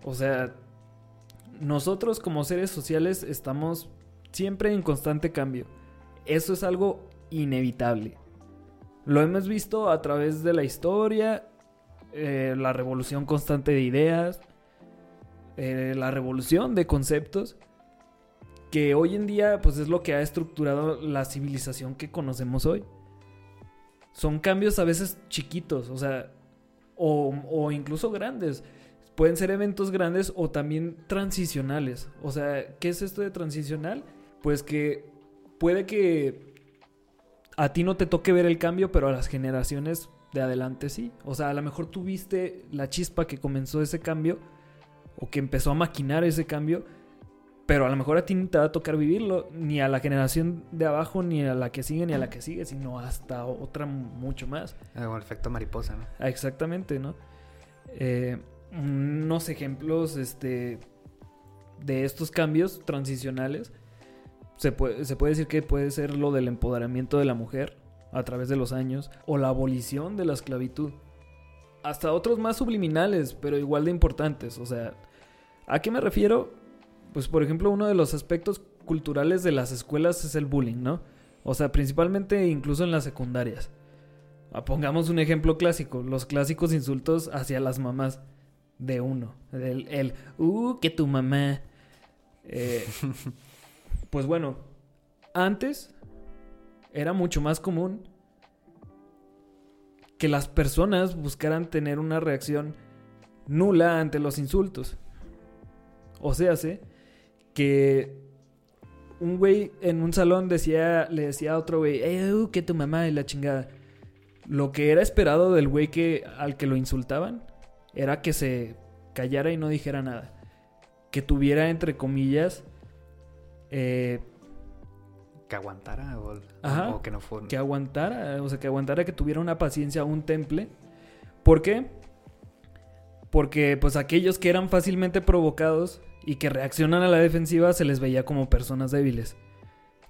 O sea, nosotros como seres sociales estamos siempre en constante cambio. Eso es algo inevitable. Lo hemos visto a través de la historia eh, la revolución constante de ideas, eh, la revolución de conceptos, que hoy en día pues es lo que ha estructurado la civilización que conocemos hoy. Son cambios a veces chiquitos, o sea, o, o incluso grandes. Pueden ser eventos grandes o también transicionales. O sea, ¿qué es esto de transicional? Pues que puede que a ti no te toque ver el cambio, pero a las generaciones de adelante sí. O sea, a lo mejor tuviste la chispa que comenzó ese cambio o que empezó a maquinar ese cambio, pero a lo mejor a ti no te va a tocar vivirlo, ni a la generación de abajo, ni a la que sigue, ni a la que sigue, sino hasta otra mucho más. Como el efecto mariposa, ¿no? Ah, exactamente, ¿no? Eh, unos ejemplos este, de estos cambios transicionales. Se puede, se puede decir que puede ser lo del empoderamiento de la mujer, a través de los años, o la abolición de la esclavitud. Hasta otros más subliminales, pero igual de importantes. O sea, ¿a qué me refiero? Pues por ejemplo, uno de los aspectos culturales de las escuelas es el bullying, ¿no? O sea, principalmente incluso en las secundarias. Ah, pongamos un ejemplo clásico, los clásicos insultos hacia las mamás de uno. El, el uh, que tu mamá. Eh, [LAUGHS] pues bueno, antes era mucho más común que las personas buscaran tener una reacción nula ante los insultos. O sea, que un güey en un salón decía, le decía a otro güey, ¡Ey, uh, que tu mamá es la chingada! Lo que era esperado del güey que, al que lo insultaban era que se callara y no dijera nada. Que tuviera, entre comillas, eh, que aguantara o, que no fuera. Que aguantara, o sea, que aguantara, que tuviera una paciencia, un temple. ¿Por qué? Porque pues aquellos que eran fácilmente provocados y que reaccionan a la defensiva se les veía como personas débiles,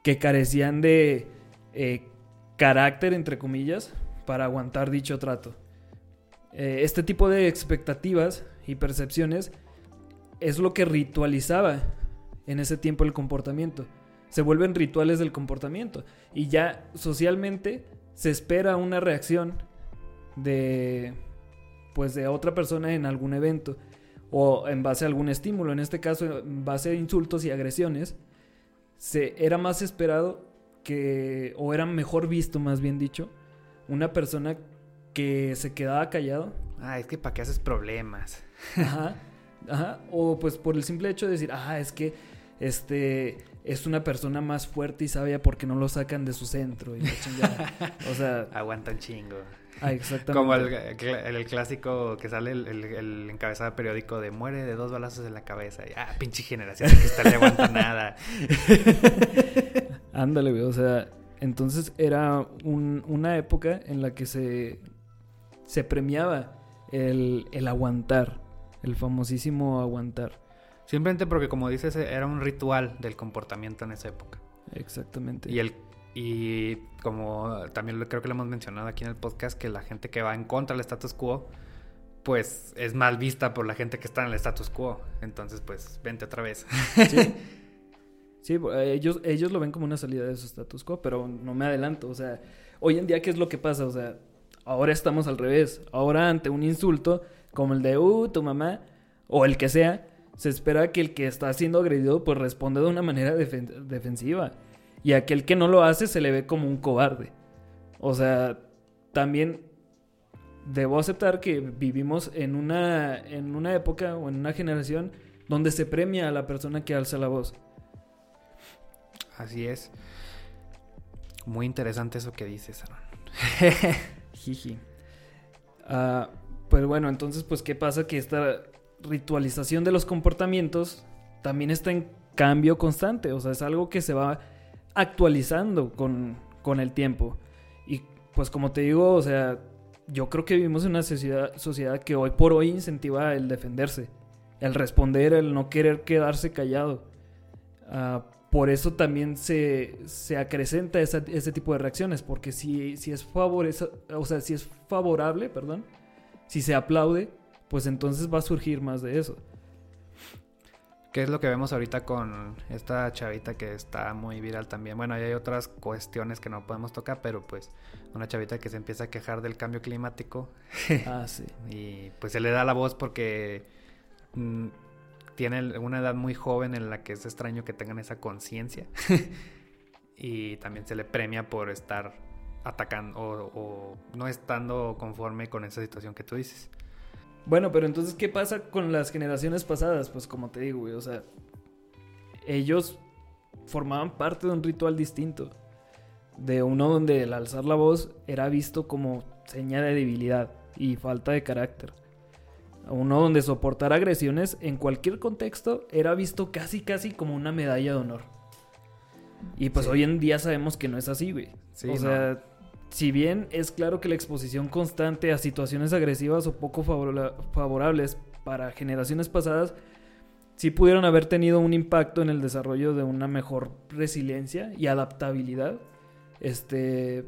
que carecían de eh, carácter, entre comillas, para aguantar dicho trato. Eh, este tipo de expectativas y percepciones es lo que ritualizaba en ese tiempo el comportamiento se vuelven rituales del comportamiento. Y ya socialmente se espera una reacción de pues de otra persona en algún evento o en base a algún estímulo, en este caso en base a insultos y agresiones, se era más esperado que o era mejor visto, más bien dicho, una persona que se quedaba callado. Ah, es que para qué haces problemas. Ajá. Ajá, o pues por el simple hecho de decir, ah, es que este es una persona más fuerte y sabia porque no lo sacan de su centro. Y [LAUGHS] o sea. Aguanta un chingo. Ah, exactamente. Como el, clásico que sale el, encabezado periódico de muere de dos balazos en la cabeza. Y, ah, pinche generación que está le aguanta nada. [LAUGHS] Ándale, güey. O sea, entonces era una época en la que se, se premiaba el, el aguantar. El famosísimo aguantar. Simplemente porque, como dices, era un ritual del comportamiento en esa época. Exactamente. Y el y como también creo que lo hemos mencionado aquí en el podcast, que la gente que va en contra del status quo, pues es mal vista por la gente que está en el status quo. Entonces, pues, vente otra vez. Sí. [LAUGHS] Sí, ellos, ellos lo ven como una salida de su status quo, pero no me adelanto. O sea, hoy en día, ¿qué es lo que pasa? O sea, ahora estamos al revés. Ahora, ante un insulto como el de, uh, tu mamá, o el que sea, se espera que el que está siendo agredido, pues responda de una manera defensiva. Y aquel que no lo hace se le ve como un cobarde. O sea, también debo aceptar que vivimos en una, en una época o en una generación donde se premia a la persona que alza la voz. Así es. Muy interesante eso que dices, Aaron. [LAUGHS] Jiji. Ah, pues bueno, entonces, pues, ¿qué pasa? Que esta ritualización de los comportamientos también está en cambio constante. O sea, es algo que se va actualizando con, con el tiempo. Y pues como te digo, o sea, yo creo que vivimos en una sociedad, sociedad que hoy por hoy incentiva el defenderse, el responder, el no querer quedarse callado. Ah, por eso también se, se acrecenta ese tipo de reacciones, porque si, si es o sea, si es favorable, perdón, si se aplaude, pues entonces va a surgir más de eso. ¿Qué es lo que vemos ahorita con esta chavita que está muy viral también? Bueno, hay otras cuestiones que no podemos tocar, pero pues una chavita que se empieza a quejar del cambio climático. [LAUGHS] Ah, sí. y pues se le da la voz porque mm, tiene una edad muy joven en la que es extraño que tengan esa conciencia. [LAUGHS] y también se le premia por estar atacando o, o no estando conforme con esa situación que tú dices. Bueno, pero entonces, ¿qué pasa con las generaciones pasadas? Pues como te digo, güey, o sea, ellos formaban parte de un ritual distinto. De uno donde el alzar la voz era visto como señal de debilidad y falta de carácter. Uno donde soportar agresiones en cualquier contexto era visto casi casi como una medalla de honor. Y pues hoy en día sabemos que no es así, güey. o sea, si bien es claro que la exposición constante a situaciones agresivas o poco favorables para generaciones pasadas sí pudieron haber tenido un impacto en el desarrollo de una mejor resiliencia y adaptabilidad. Este,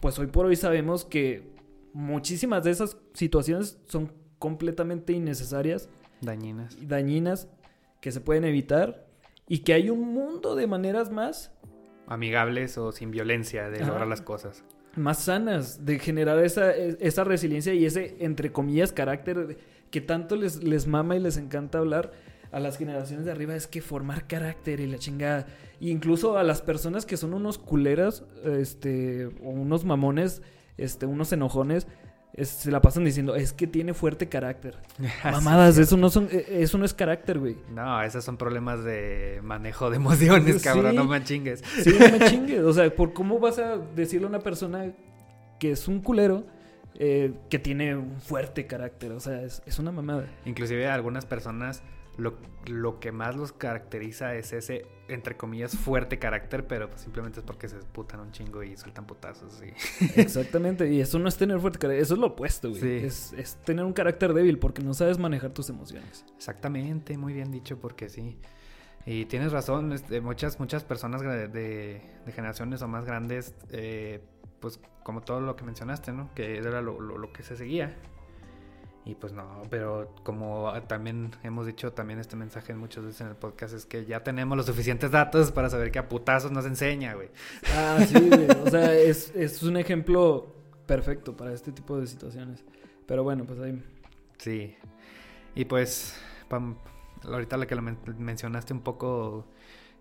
pues hoy por hoy sabemos que muchísimas de esas situaciones son completamente innecesarias, dañinas, dañinas que se pueden evitar y que hay un mundo de maneras más amigables o sin violencia de lograr las cosas más sanas, de generar esa, esa resiliencia y ese, entre comillas, carácter que tanto les, les mama y les encanta hablar a las generaciones de arriba, es que formar carácter y la chingada. E incluso a las personas que son unos culeras, este, o unos mamones, este, unos enojones, se la pasan diciendo, es que tiene fuerte carácter. [LAUGHS] Mamadas, eso no son, e, eso no es carácter, güey. No, esos son problemas de manejo de emociones, cabrón, no me chingues. Sí, no me [LAUGHS] chingues. O sea, ¿por cómo vas a decirle a una persona que es un culero eh, que tiene un fuerte carácter? O sea, es, es una mamada. Inclusive algunas personas lo, que más los caracteriza es ese, entre comillas, fuerte carácter, pero pues simplemente es porque se putan un chingo y sueltan putazos. [LAUGHS] Exactamente, y eso no es tener fuerte carácter, eso es lo opuesto, güey. Es, tener un carácter débil porque no sabes manejar tus emociones. Exactamente, muy bien dicho, porque sí. Y tienes razón, este, muchas, muchas personas de, generaciones o más grandes, eh, pues como todo lo que mencionaste, ¿no? Que era lo, lo que se seguía. Y pues no, pero como también hemos dicho también este mensaje muchas veces en el podcast, es que ya tenemos los suficientes datos para saber que a putazos nos enseña, güey. Ah, sí, güey. O sea, [LAUGHS] es, es un ejemplo perfecto para este tipo de situaciones. Pero bueno, pues ahí. Sí. Y pues, ahorita la que lo mencionaste un poco,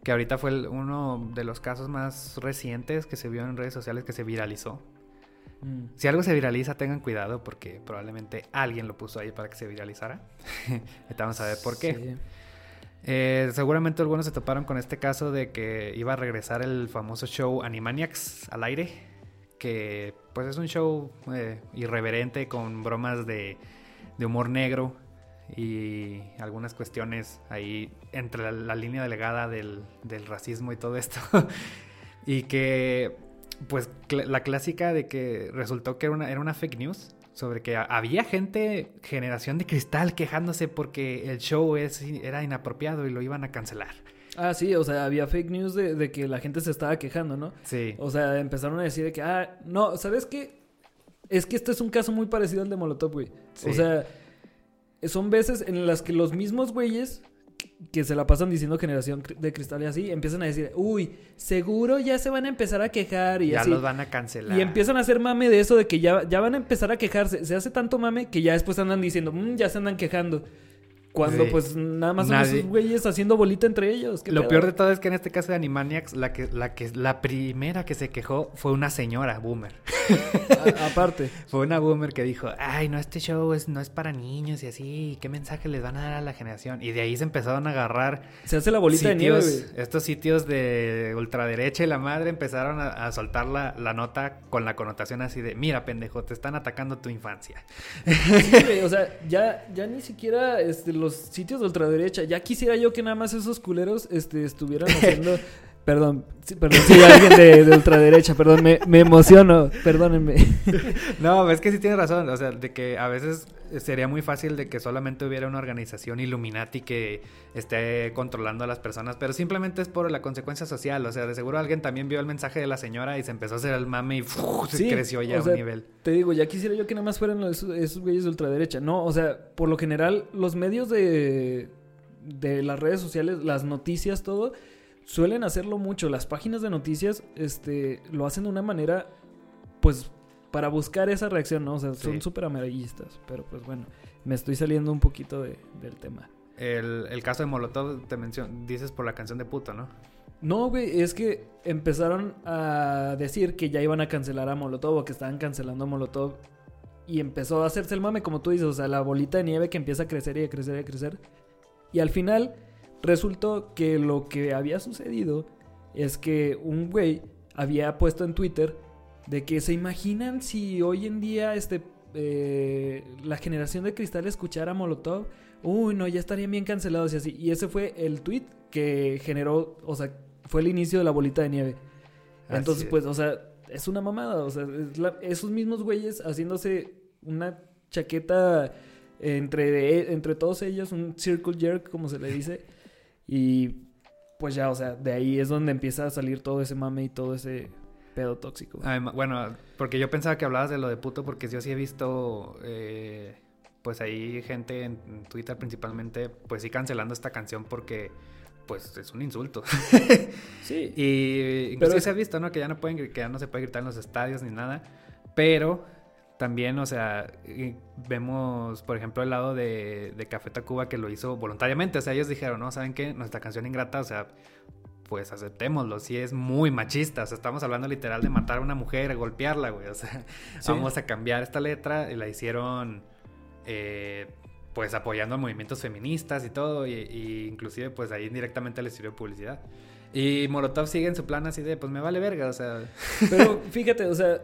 que ahorita fue uno de los casos más recientes que se vio en redes sociales que se viralizó Mm. Si algo se viraliza, tengan cuidado porque probablemente alguien lo puso ahí para que se viralizara. [LAUGHS] Vamos a ver por qué. Eh, seguramente algunos se toparon con este caso de que iba a regresar el famoso show Animaniacs al aire, que pues es un show eh, irreverente con bromas de, humor negro y algunas cuestiones ahí entre la, línea delegada del, del, racismo y todo esto. [LAUGHS] y que pues la clásica de que resultó que era una, era una fake news sobre que había gente, generación de cristal, quejándose porque el show es, era inapropiado y lo iban a cancelar. Ah, sí, o sea, había fake news de, que la gente se estaba quejando, ¿no? Sí. O sea, empezaron a decir que, ah, no, ¿sabes qué? Es que este es un caso muy parecido al de Molotov, güey. O sea, son veces en las que los mismos güeyes que se la pasan diciendo generación de cristal y así, empiezan a decir, uy, seguro ya se van a empezar a quejar y ya así. los van a cancelar. Y empiezan a hacer mame de eso, de que ya, ya van a empezar a quejarse. Se hace tanto mame que ya después andan diciendo, mmm, ya se andan quejando. Cuando pues nada más son esos güeyes haciendo bolita entre ellos. Lo peor de todo es que en este caso de Animaniacs, la que, la que, la primera que se quejó fue una señora boomer. [LAUGHS] aparte. [LAUGHS] fue una boomer que dijo, ay, no, este show es, no es para niños y así, ¿qué mensaje les van a dar a la generación? Y de ahí se empezaron a agarrar. Se hace la bolita de nieve. Estos sitios de ultraderecha y la madre empezaron a, soltar la, la, nota con la connotación así de, mira, pendejo, te están atacando tu infancia. Sí, o sea, ya, ya ni siquiera este, los sitios de ultraderecha. Ya quisiera yo que nada más esos culeros este, estuvieran [LAUGHS] haciendo. Perdón, perdón, sí, alguien de, ultraderecha, perdón, me, me, emociono, perdónenme. [LAUGHS] No, es que sí tienes razón, o sea, de que a veces sería muy fácil de que solamente hubiera una organización Illuminati que esté controlando a las personas, pero simplemente es por la consecuencia social, o sea, de seguro alguien también vio el mensaje de la señora y se empezó a hacer el mame y se creció ya a un nivel. Te digo, ya quisiera yo que nada más fueran esos, esos güeyes de ultraderecha, no, o sea, por lo general los medios de, de las redes sociales, las noticias, todo suelen hacerlo mucho. Las páginas de noticias este, lo hacen de una manera, pues, para buscar esa reacción, ¿no? O sea, son súper amarillistas. Pero pues bueno, me estoy saliendo un poquito del tema. El, el, caso de Molotov, te menciono, dices por la canción de puto, ¿no? No, güey, es que empezaron a decir que ya iban a cancelar a Molotov o que estaban cancelando a Molotov. Y empezó a hacerse el mame, como tú dices, o sea, la bolita de nieve que empieza a crecer y a crecer y a crecer. Y al final Resultó que lo que había sucedido es que un güey había puesto en Twitter de que se imaginan si hoy en día este eh, la generación de cristal escuchara Molotov, uy no, ya estarían bien cancelados y así. Y ese fue el tweet que generó, o sea, fue el inicio de la bolita de nieve. Entonces, pues, o sea, es una mamada, o sea, esos mismos güeyes haciéndose una chaqueta entre, entre todos ellos, un circle jerk, como se le dice. Y pues ya, o sea, de ahí es donde empieza a salir todo ese mame y todo ese pedo tóxico. bueno, porque yo pensaba que hablabas de lo de puto, porque yo sí he visto, eh, pues ahí gente en, Twitter principalmente, pues sí cancelando esta canción porque, pues es un insulto. [LAUGHS] sí. [LAUGHS] y incluso se ha visto, ¿no? Que ya no pueden, que ya no se puede gritar en los estadios ni nada, pero también, o sea, vemos, por ejemplo, el lado de, de Café Tacuba que lo hizo voluntariamente. O sea, ellos dijeron, no, ¿saben qué? Nuestra canción ingrata, o sea, pues aceptémoslo. Si es muy machista, o sea, estamos hablando literal de matar a una mujer, golpearla, güey. O sea, [LAUGHS] vamos a cambiar esta letra y la hicieron, eh, pues apoyando a movimientos feministas y todo. Y, inclusive, pues ahí indirectamente les sirvió publicidad. Y Molotov sigue en su plan así de, pues me vale verga, o sea. Pero [LAUGHS] fíjate, o sea,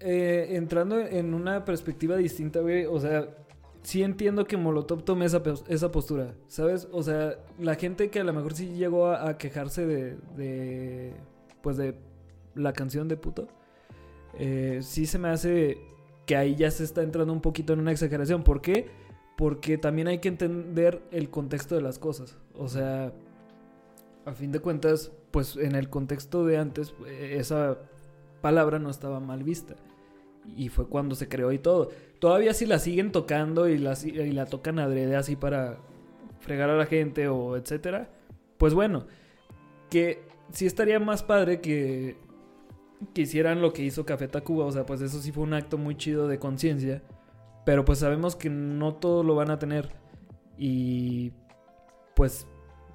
eh, entrando en una perspectiva distinta, güey, o sea, sí entiendo que Molotov tome esa, esa postura, ¿sabes? O sea, la gente que a lo mejor sí llegó a, quejarse de, de, pues de la canción de puto, eh, sí se me hace que ahí ya se está entrando un poquito en una exageración. ¿Por qué? Porque también hay que entender el contexto de las cosas. O sea, a fin de cuentas, pues en el contexto de antes, eh, esa palabra no estaba mal vista y fue cuando se creó y todo. Todavía si la siguen tocando y la, y la tocan adrede así para fregar a la gente o etcétera, pues bueno, que sí estaría más padre que, que hicieran lo que hizo Café Tacuba, o sea, pues eso sí fue un acto muy chido de conciencia, pero pues sabemos que no todo lo van a tener y pues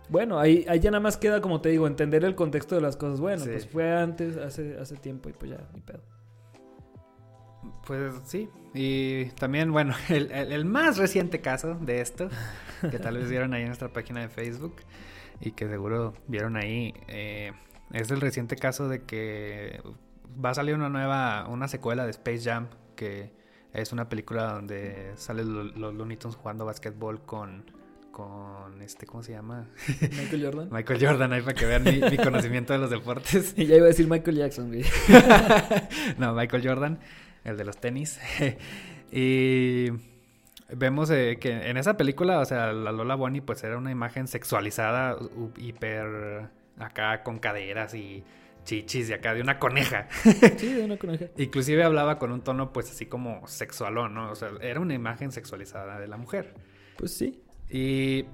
bueno, ahí, ahí ya nada más queda, como te digo, entender el contexto de las cosas. Bueno, pues fue antes, hace, hace tiempo y pues ya, ni pedo Pues sí, y también, bueno, [LAUGHS] el, más reciente caso de esto, que tal vez vieron ahí en nuestra página de Facebook y que seguro vieron ahí, eh, es el reciente caso de que va a salir una nueva, una secuela de Space Jam, que es una película donde salen los, Looney Tunes jugando básquetbol con, con este, ¿cómo se llama? Michael Jordan. [LAUGHS] Michael Jordan, ahí para que vean mi, conocimiento de los deportes. Y [LAUGHS] ya iba a decir Michael Jackson, güey. no, Michael Jordan, el de los tenis. [LAUGHS] y vemos eh, que en esa película, o sea, la Lola Bonnie, pues era una imagen sexualizada, hiper acá con caderas y chichis y acá de una coneja. [LAUGHS] Sí, de una coneja. Inclusive hablaba con un tono pues así como sexualón, ¿no? O sea, era una imagen sexualizada de la mujer. Pues sí. Y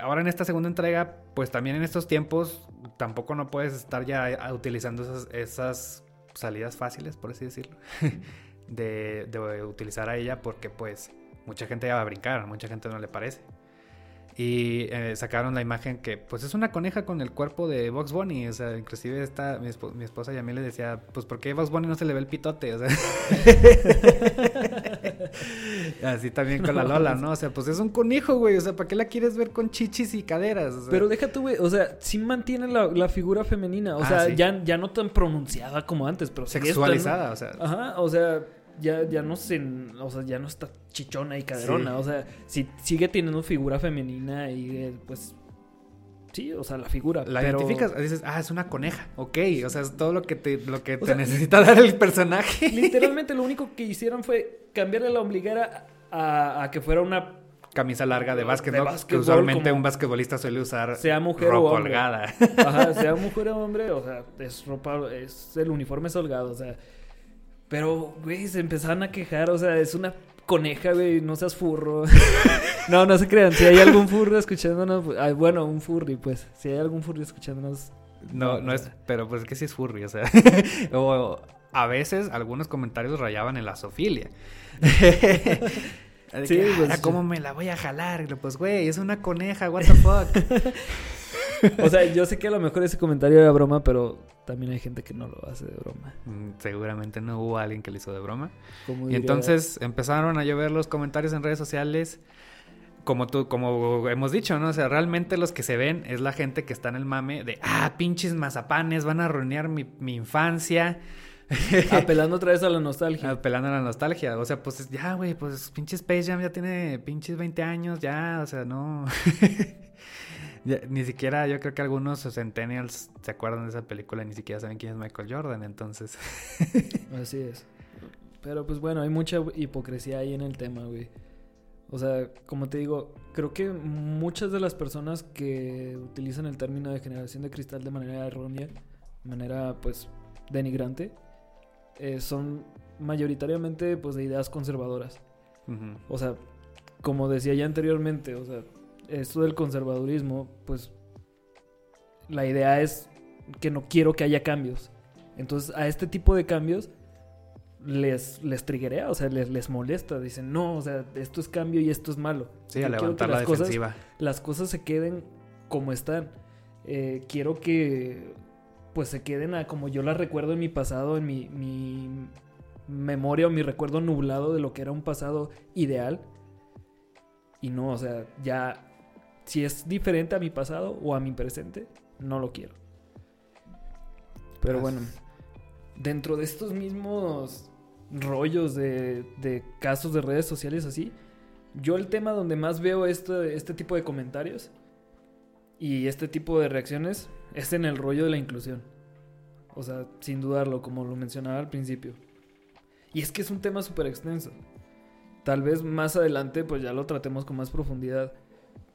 ahora en esta segunda entrega, pues también en estos tiempos tampoco no puedes estar ya utilizando esas, salidas fáciles, por así decirlo, [LAUGHS] de, de utilizar a ella porque pues mucha gente ya va a brincar, mucha gente no le parece. Y eh, sacaron la imagen que, pues es una coneja con el cuerpo de Box Bunny. O sea, inclusive esta, mi, esposa y a mí le decía, pues ¿por qué Box Bunny no se le ve el pitote? O sea, [LAUGHS] así también con la Lola, ¿no? O sea, pues es un conejo, güey. O sea, ¿para qué la quieres ver con chichis y caderas? Pero deja tú, güey. O sea, sí mantiene la, figura femenina. O ah, sea, ya, ya no tan pronunciada como antes, pero sexualizada, o sea. Ajá, o sea ya, ya no se, o sea, ya no está chichona y caderona, o sea, si sigue teniendo figura femenina y eh, pues sí, o sea, la figura. La identificas, dices, ah, es una coneja, ok, o sea, es todo lo que te, lo que te necesita [LAUGHS] dar el personaje. Literalmente lo único que hicieron fue cambiarle la ombliguera a, que fuera una camisa larga de básquet, que usualmente un basquetbolista suele usar sea mujer ropa o holgada. Ajá, sea [LAUGHS] mujer o hombre, o sea, es ropa, es el uniforme es holgado, o sea, pero, güey, se empezaron a quejar, o sea, es una coneja, güey, no seas furro. [LAUGHS] no, no se crean, si hay algún furro escuchándonos, pues, bueno, un furry, pues, si hay algún furry escuchándonos. No, no, es, pero pues es que sí es furry, o sea, [LAUGHS] o a veces algunos comentarios rayaban en la sofilia. [LAUGHS] sí, pues, ¿cómo me la voy a jalar? Pues, güey, es una coneja, what the fuck. o sea, yo sé que a lo mejor ese comentario era broma, pero también hay gente que no lo hace de broma. Mm, seguramente no hubo alguien que lo hizo de broma. Y entonces empezaron a llover los comentarios en redes sociales. Como tú, como hemos dicho, ¿no? O sea, realmente los que se ven es la gente que está en el mame de, ah, pinches mazapanes, van a arruinar mi, mi infancia. [LAUGHS] Apelando otra vez a la nostalgia. Apelando a la nostalgia. O sea, pues ya, güey, pues pinches Space Jam ya tiene pinches 20 años, ya, o sea, no. [LAUGHS] ni siquiera yo creo que algunos centennials se acuerdan de esa película y ni siquiera saben quién es Michael Jordan, entonces. [LAUGHS] Así es. Pero pues bueno, hay mucha hipocresía ahí en el tema, güey. O sea, como te digo, creo que muchas de las personas que utilizan el término de generación de cristal de manera errónea, de manera pues denigrante, eh, son mayoritariamente pues de ideas conservadoras. O sea, como decía ya anteriormente, o sea, esto del conservadurismo, pues la idea es que no quiero que haya cambios. Entonces a este tipo de cambios les, les triguea, o sea, les, les molesta. Dicen, no, o sea, esto es cambio y esto es malo. Sí, a levantar la defensiva. las cosas se queden como están. Eh, quiero que pues se queden a como yo las recuerdo en mi pasado, en mi, mi memoria o mi recuerdo nublado de lo que era un pasado ideal. Y no, o sea, ya si es diferente a mi pasado o a mi presente, no lo quiero. Pero bueno, dentro de estos mismos rollos de, de, casos de redes sociales así, yo el tema donde más veo este, este tipo de comentarios y este tipo de reacciones es en el rollo de la inclusión. O sea, sin dudarlo, como lo mencionaba al principio. Y es que es un tema súper extenso. Tal vez más adelante pues ya lo tratemos con más profundidad.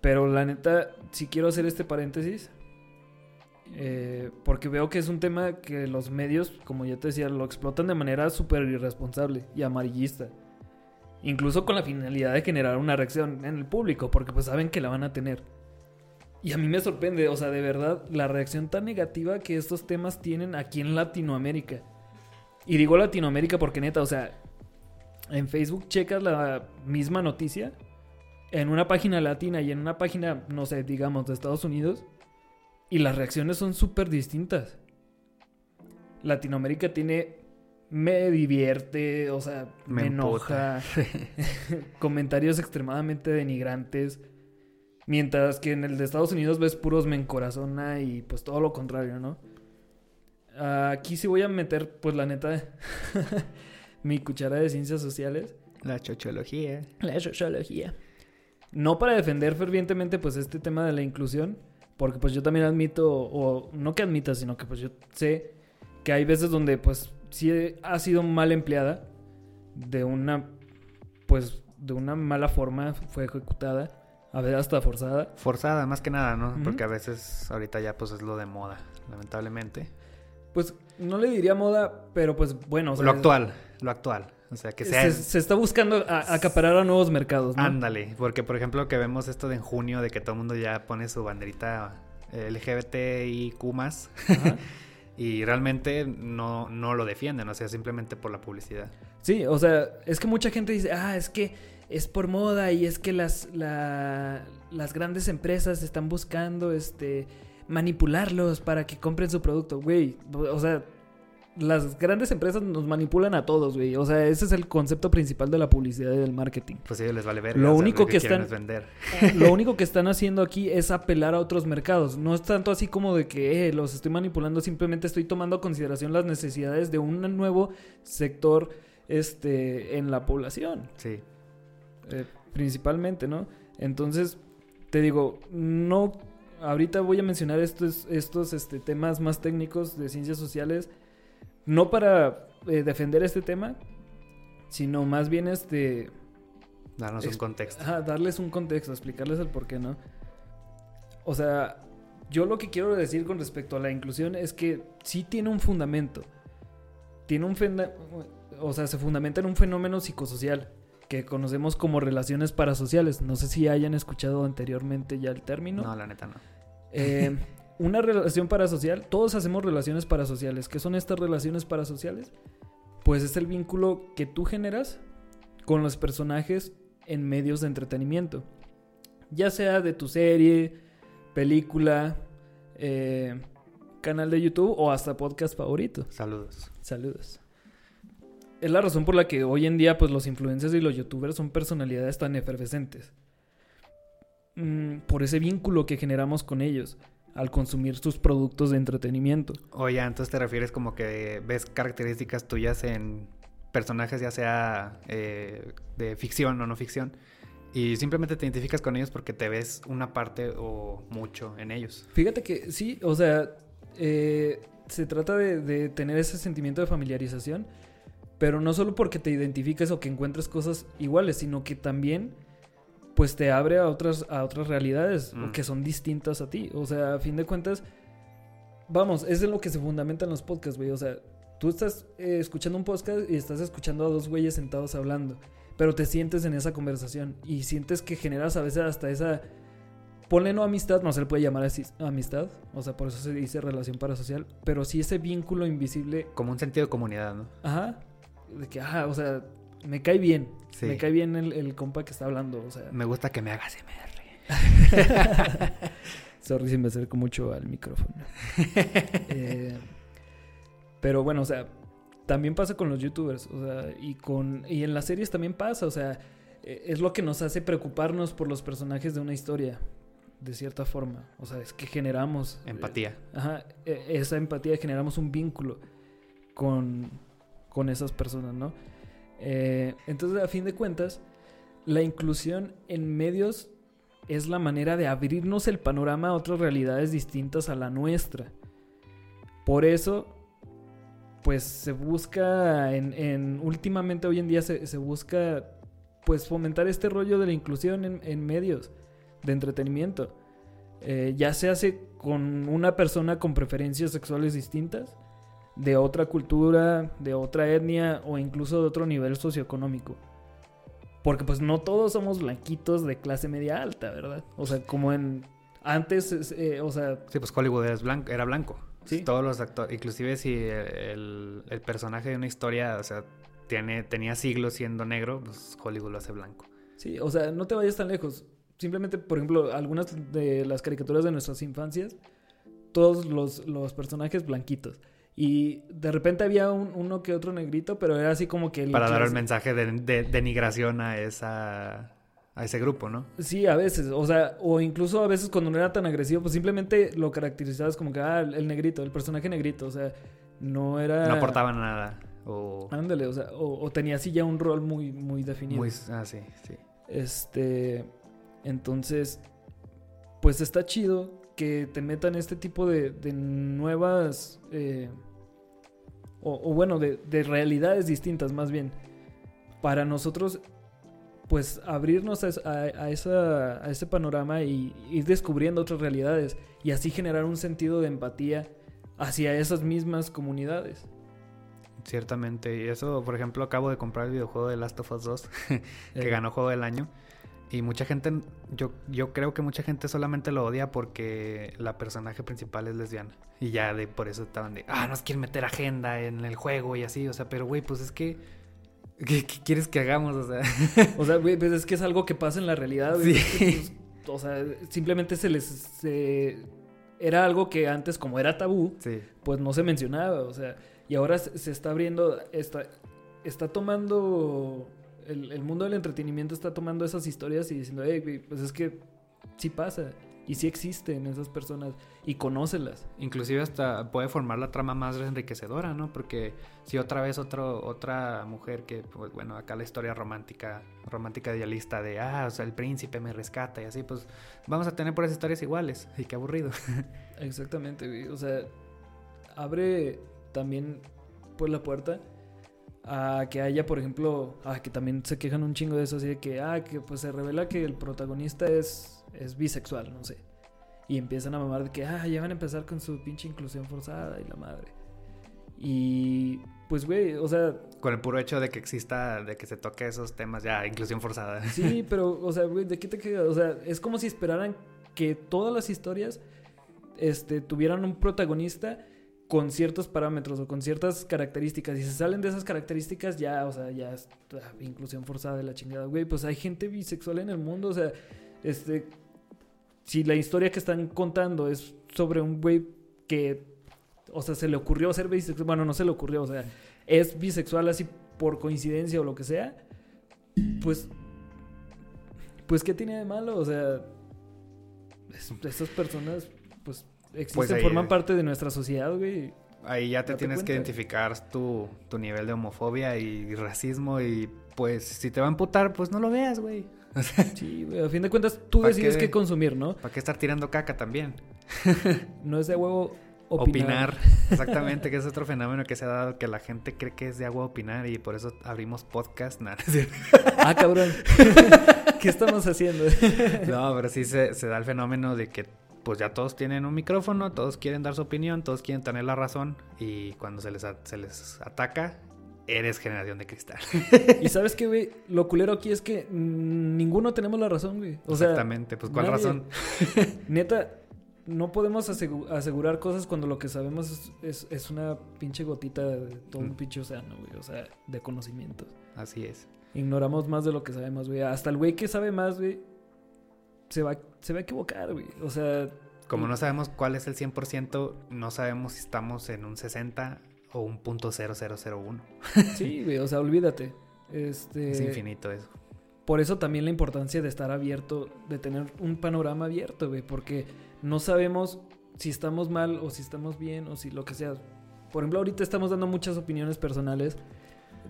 Pero la neta, si quiero hacer este paréntesis, eh, porque veo que es un tema que los medios, como ya te decía, lo explotan de manera súper irresponsable y amarillista. Incluso con la finalidad de generar una reacción en el público, porque pues saben que la van a tener. Y a mí me sorprende, o sea, de verdad, la reacción tan negativa que estos temas tienen aquí en Latinoamérica. Y digo Latinoamérica porque neta, o sea, en Facebook checas la misma noticia en una página latina y en una página, no sé, digamos, de Estados Unidos, y las reacciones son súper distintas. Latinoamérica tiene me divierte, o sea, me, enoja. [LAUGHS] [LAUGHS] comentarios extremadamente denigrantes. Mientras que en el de Estados Unidos ves puros me encorazona y pues todo lo contrario, ¿no? Aquí sí voy a meter, pues la neta, [LAUGHS] mi cuchara de ciencias sociales. La sociología. La sociología. No para defender fervientemente pues este tema de la inclusión, porque pues yo también admito, o no que admita, sino que pues yo sé que hay veces donde pues sí ha sido mal empleada, de una, pues de una mala forma fue ejecutada, a veces hasta forzada. Forzada, más que nada, ¿no? Porque a veces ahorita ya pues es lo de moda, lamentablemente. Pues no le diría moda, pero pues bueno. lo actual, lo actual. O sea, que se, se está buscando acaparar a nuevos mercados, ¿no? Ándale, porque por ejemplo que vemos esto de en junio de que todo el mundo ya pone su banderita LGBTIQ+. [LAUGHS] y realmente no, no lo defienden, o sea, simplemente por la publicidad. Sí, o sea, es que mucha gente dice, ah, es que es por moda y es que las, las grandes empresas están buscando este manipularlos para que compren su producto, güey. O sea, las grandes empresas nos manipulan a todos, güey. O sea, ese es el concepto principal de la publicidad y del marketing. Pues sí, les vale ver. Lo único que, están vender. Lo único que están haciendo aquí es apelar a otros mercados. No es tanto así como de que eh, los estoy manipulando, simplemente estoy tomando a consideración las necesidades de un nuevo sector este en la población. Sí. Eh, principalmente, ¿no? Entonces, te digo, no ahorita voy a mencionar estos estos este, temas más técnicos de ciencias sociales no para eh, defender este tema, sino más bien este... Darnos un contexto. darles un contexto, explicarles el por qué, ¿no? O sea, yo lo que quiero decir con respecto a la inclusión es que sí tiene un fundamento. Tiene un... O sea, se fundamenta en un fenómeno psicosocial que conocemos como relaciones parasociales. No sé si hayan escuchado anteriormente ya el término. No, la neta no. Eh, [LAUGHS] una relación parasocial, todos hacemos relaciones parasociales. ¿Qué son estas relaciones parasociales? Pues es el vínculo que tú generas con los personajes en medios de entretenimiento. Ya sea de tu serie, película, eh, canal de YouTube o hasta podcast favorito. Saludos. Saludos. Es la razón por la que hoy en día pues los influencers y los youtubers son personalidades tan efervescentes. Mm, por ese vínculo que generamos con ellos al consumir sus productos de entretenimiento. Oye, entonces te refieres como que ves características tuyas en personajes, ya sea eh, de ficción o no ficción, y simplemente te identificas con ellos porque te ves una parte o mucho en ellos. Fíjate que sí, o sea, eh, se trata de, de, tener ese sentimiento de familiarización, pero no solo porque te identifiques o que encuentres cosas iguales, sino que también pues te abre a otras, a otras realidades mm. que son distintas a ti. O sea, a fin de cuentas, vamos, es en lo que se fundamentan los podcasts, güey. O sea, tú estás eh, escuchando un podcast y estás escuchando a dos güeyes sentados hablando, pero te sientes en esa conversación y sientes que generas a veces hasta esa... Ponle no amistad, no se le puede llamar así amistad, o sea, por eso se dice relación parasocial, pero sí ese vínculo invisible. Como un sentido de comunidad, ¿no? Ajá. De que, ajá, o sea, me cae bien. Me cae bien el, compa que está hablando. O sea. Me gusta que me hagas MR. [LAUGHS] Sorry si me acerco mucho al micrófono. [LAUGHS] Eh, pero bueno, o sea, también pasa con los youtubers. O sea, y con. Y en las series también pasa. O sea, e, es lo que nos hace preocuparnos por los personajes de una historia. De cierta forma. O sea, es que generamos. Empatía. ajá. E, esa empatía generamos un vínculo con, con esas personas, ¿no? Eh, entonces, a fin de cuentas, la inclusión en medios es la manera de abrirnos el panorama a otras realidades distintas a la nuestra. Por eso, pues se busca, en, últimamente hoy en día se, busca, pues fomentar este rollo de la inclusión en, medios de entretenimiento. Eh, ya se hace con una persona con preferencias sexuales distintas, de otra cultura, de otra etnia o incluso de otro nivel socioeconómico. Porque pues no todos somos blanquitos de clase media alta, ¿verdad? O sea, como en... Antes, eh, o sea... Sí, pues Hollywood era blanco. Era blanco. ¿Sí? Todos los actores, inclusive si el, el, personaje de una historia, o sea, tiene, tenía siglos siendo negro, pues Hollywood lo hace blanco. Sí, o sea, no te vayas tan lejos. Simplemente, por ejemplo, algunas de las caricaturas de nuestras infancias, todos los, los personajes blanquitos. Y de repente había un, uno que otro negrito, pero era así como que... Para dar el mensaje de, de denigración a esa a ese grupo, ¿no? Sí, a veces, o sea, o incluso a veces cuando no era tan agresivo, pues simplemente lo caracterizabas como que, ah, el negrito, el personaje negrito, o sea, no era... No aportaba nada, o... Ándale, o sea, o, tenía así ya un rol muy, muy definido. Muy, ah, sí, sí. Este, entonces, pues está chido que te metan este tipo de, de nuevas, eh, o, bueno, de, de realidades distintas más bien. Para nosotros pues abrirnos a, esa, a ese panorama y ir descubriendo otras realidades y así generar un sentido de empatía hacia esas mismas comunidades. Ciertamente, y eso, por ejemplo, acabo de comprar el videojuego de Last of Us 2, [LAUGHS] que eh. ganó juego del año. Y mucha gente, yo, yo creo que mucha gente solamente lo odia porque la personaje principal es lesbiana. Y ya de por eso estaban de, ah, nos quieren meter agenda en el juego y así. O sea, pero güey, pues es que ¿Qué, quieres que hagamos? O sea, [LAUGHS] o sea, güey, pues es que es algo que pasa en la realidad, güey. Sí. Pues, o sea, simplemente se les. Era algo que antes, como era tabú, pues no se mencionaba. O sea, y ahora se, está abriendo. Está, está tomando. El, el, mundo del entretenimiento está tomando esas historias y diciendo, hey, pues es que sí pasa. Y sí existen esas personas y conócelas. Inclusive hasta puede formar la trama más enriquecedora, ¿no? Porque si otra vez otro, otra mujer que, pues bueno, acá la historia romántica, romántica idealista de, ah, o sea, el príncipe me rescata y así, pues vamos a tener por esas historias iguales. [LAUGHS] Y qué aburrido. Exactamente, o sea, abre también pues la puerta a que haya, por ejemplo, a que también se quejan un chingo de eso, así de que, ah, que pues se revela que el protagonista es es bisexual, no sé. Y empiezan a mamar de que, ah, ya van a empezar con su pinche inclusión forzada y la madre. Y pues, güey, o sea... Con el puro hecho de que exista, de que se toque esos temas, ya, inclusión forzada. Sí, [LAUGHS] pero, o sea, güey, ¿de qué te quedas? O sea, es como si esperaran que todas las historias este, tuvieran un protagonista con ciertos parámetros o con ciertas características. Y se salen de esas características, ya, o sea, ya es ah, inclusión forzada de la chingada. Güey, pues hay gente bisexual en el mundo, o sea, este, si la historia que están contando es sobre un güey que, o sea, se le ocurrió ser bisexual, bueno, no se le ocurrió, o sea, es bisexual así por coincidencia o lo que sea, pues, pues, ¿qué tiene de malo? O sea, esas personas, existen, pues forman parte de nuestra sociedad, güey. Ahí ya te tienes que identificar tu, tu nivel de homofobia y racismo y pues si te va a amputar, pues no lo veas, güey. [LAUGHS] sí, a fin de cuentas tú decides qué, consumir, ¿no? ¿Para qué estar tirando caca también? [LAUGHS] no es de huevo opinar. [LAUGHS] Exactamente, que es otro fenómeno que se ha dado que la gente cree que es de agua opinar y por eso abrimos podcast. ah, cabrón. ¿Qué estamos haciendo? no, pero sí se, da el fenómeno de que pues ya todos tienen un micrófono, todos quieren dar su opinión, todos quieren tener la razón y cuando se les, se les ataca eres generación de cristal. [LAUGHS] y sabes qué, güey, lo culero aquí es que ninguno tenemos la razón, güey. Exactamente, pues ¿cuál razón? [LAUGHS] neta, no podemos asegurar cosas cuando lo que sabemos es, una pinche gotita de todo un mm. pinche océano, güey. O sea, de conocimientos. Así es. Ignoramos más de lo que sabemos, güey. Hasta el güey que sabe más, güey, se va, se va a equivocar, güey. O sea... Como no sabemos cuál es el 100%, no sabemos si estamos en un 60 o un punto uno. [LAUGHS] sí, güey, o sea, olvídate. Este, es infinito eso. Por eso también la importancia de estar abierto, de tener un panorama abierto, güey, porque no sabemos si estamos mal o si estamos bien o si lo que sea. Por ejemplo, ahorita estamos dando muchas opiniones personales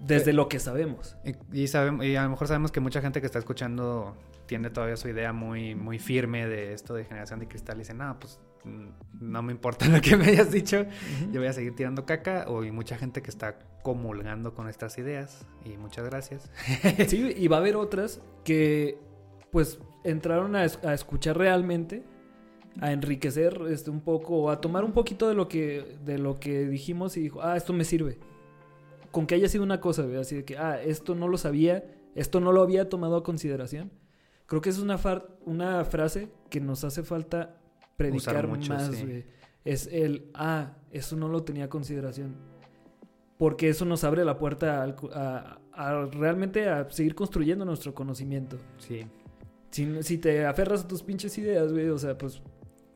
desde lo que sabemos. Y, sabemos, y a lo mejor sabemos que mucha gente que está escuchando tiene todavía su idea muy, muy firme de esto de generación de cristal y dice, no, pues mm, no me importa [LAUGHS] lo que me hayas dicho, yo voy a seguir tirando caca. O hay mucha gente que está comulgando con estas ideas y muchas gracias. [LAUGHS] sí, y va a haber otras que pues entraron a, a escuchar realmente a enriquecer este un poco, a tomar un poquito de lo que de lo que dijimos y dijo, ah, esto me sirve con que haya sido una cosa, así de que, ah, esto no lo sabía, esto no lo había tomado a consideración. Creo que es una, una frase que nos hace falta predicar más, Es el, ah, eso no lo tenía a consideración. Porque eso nos abre la puerta a, realmente a seguir construyendo nuestro conocimiento. Sí. Si, si te aferras a tus pinches ideas, güey, o sea, pues,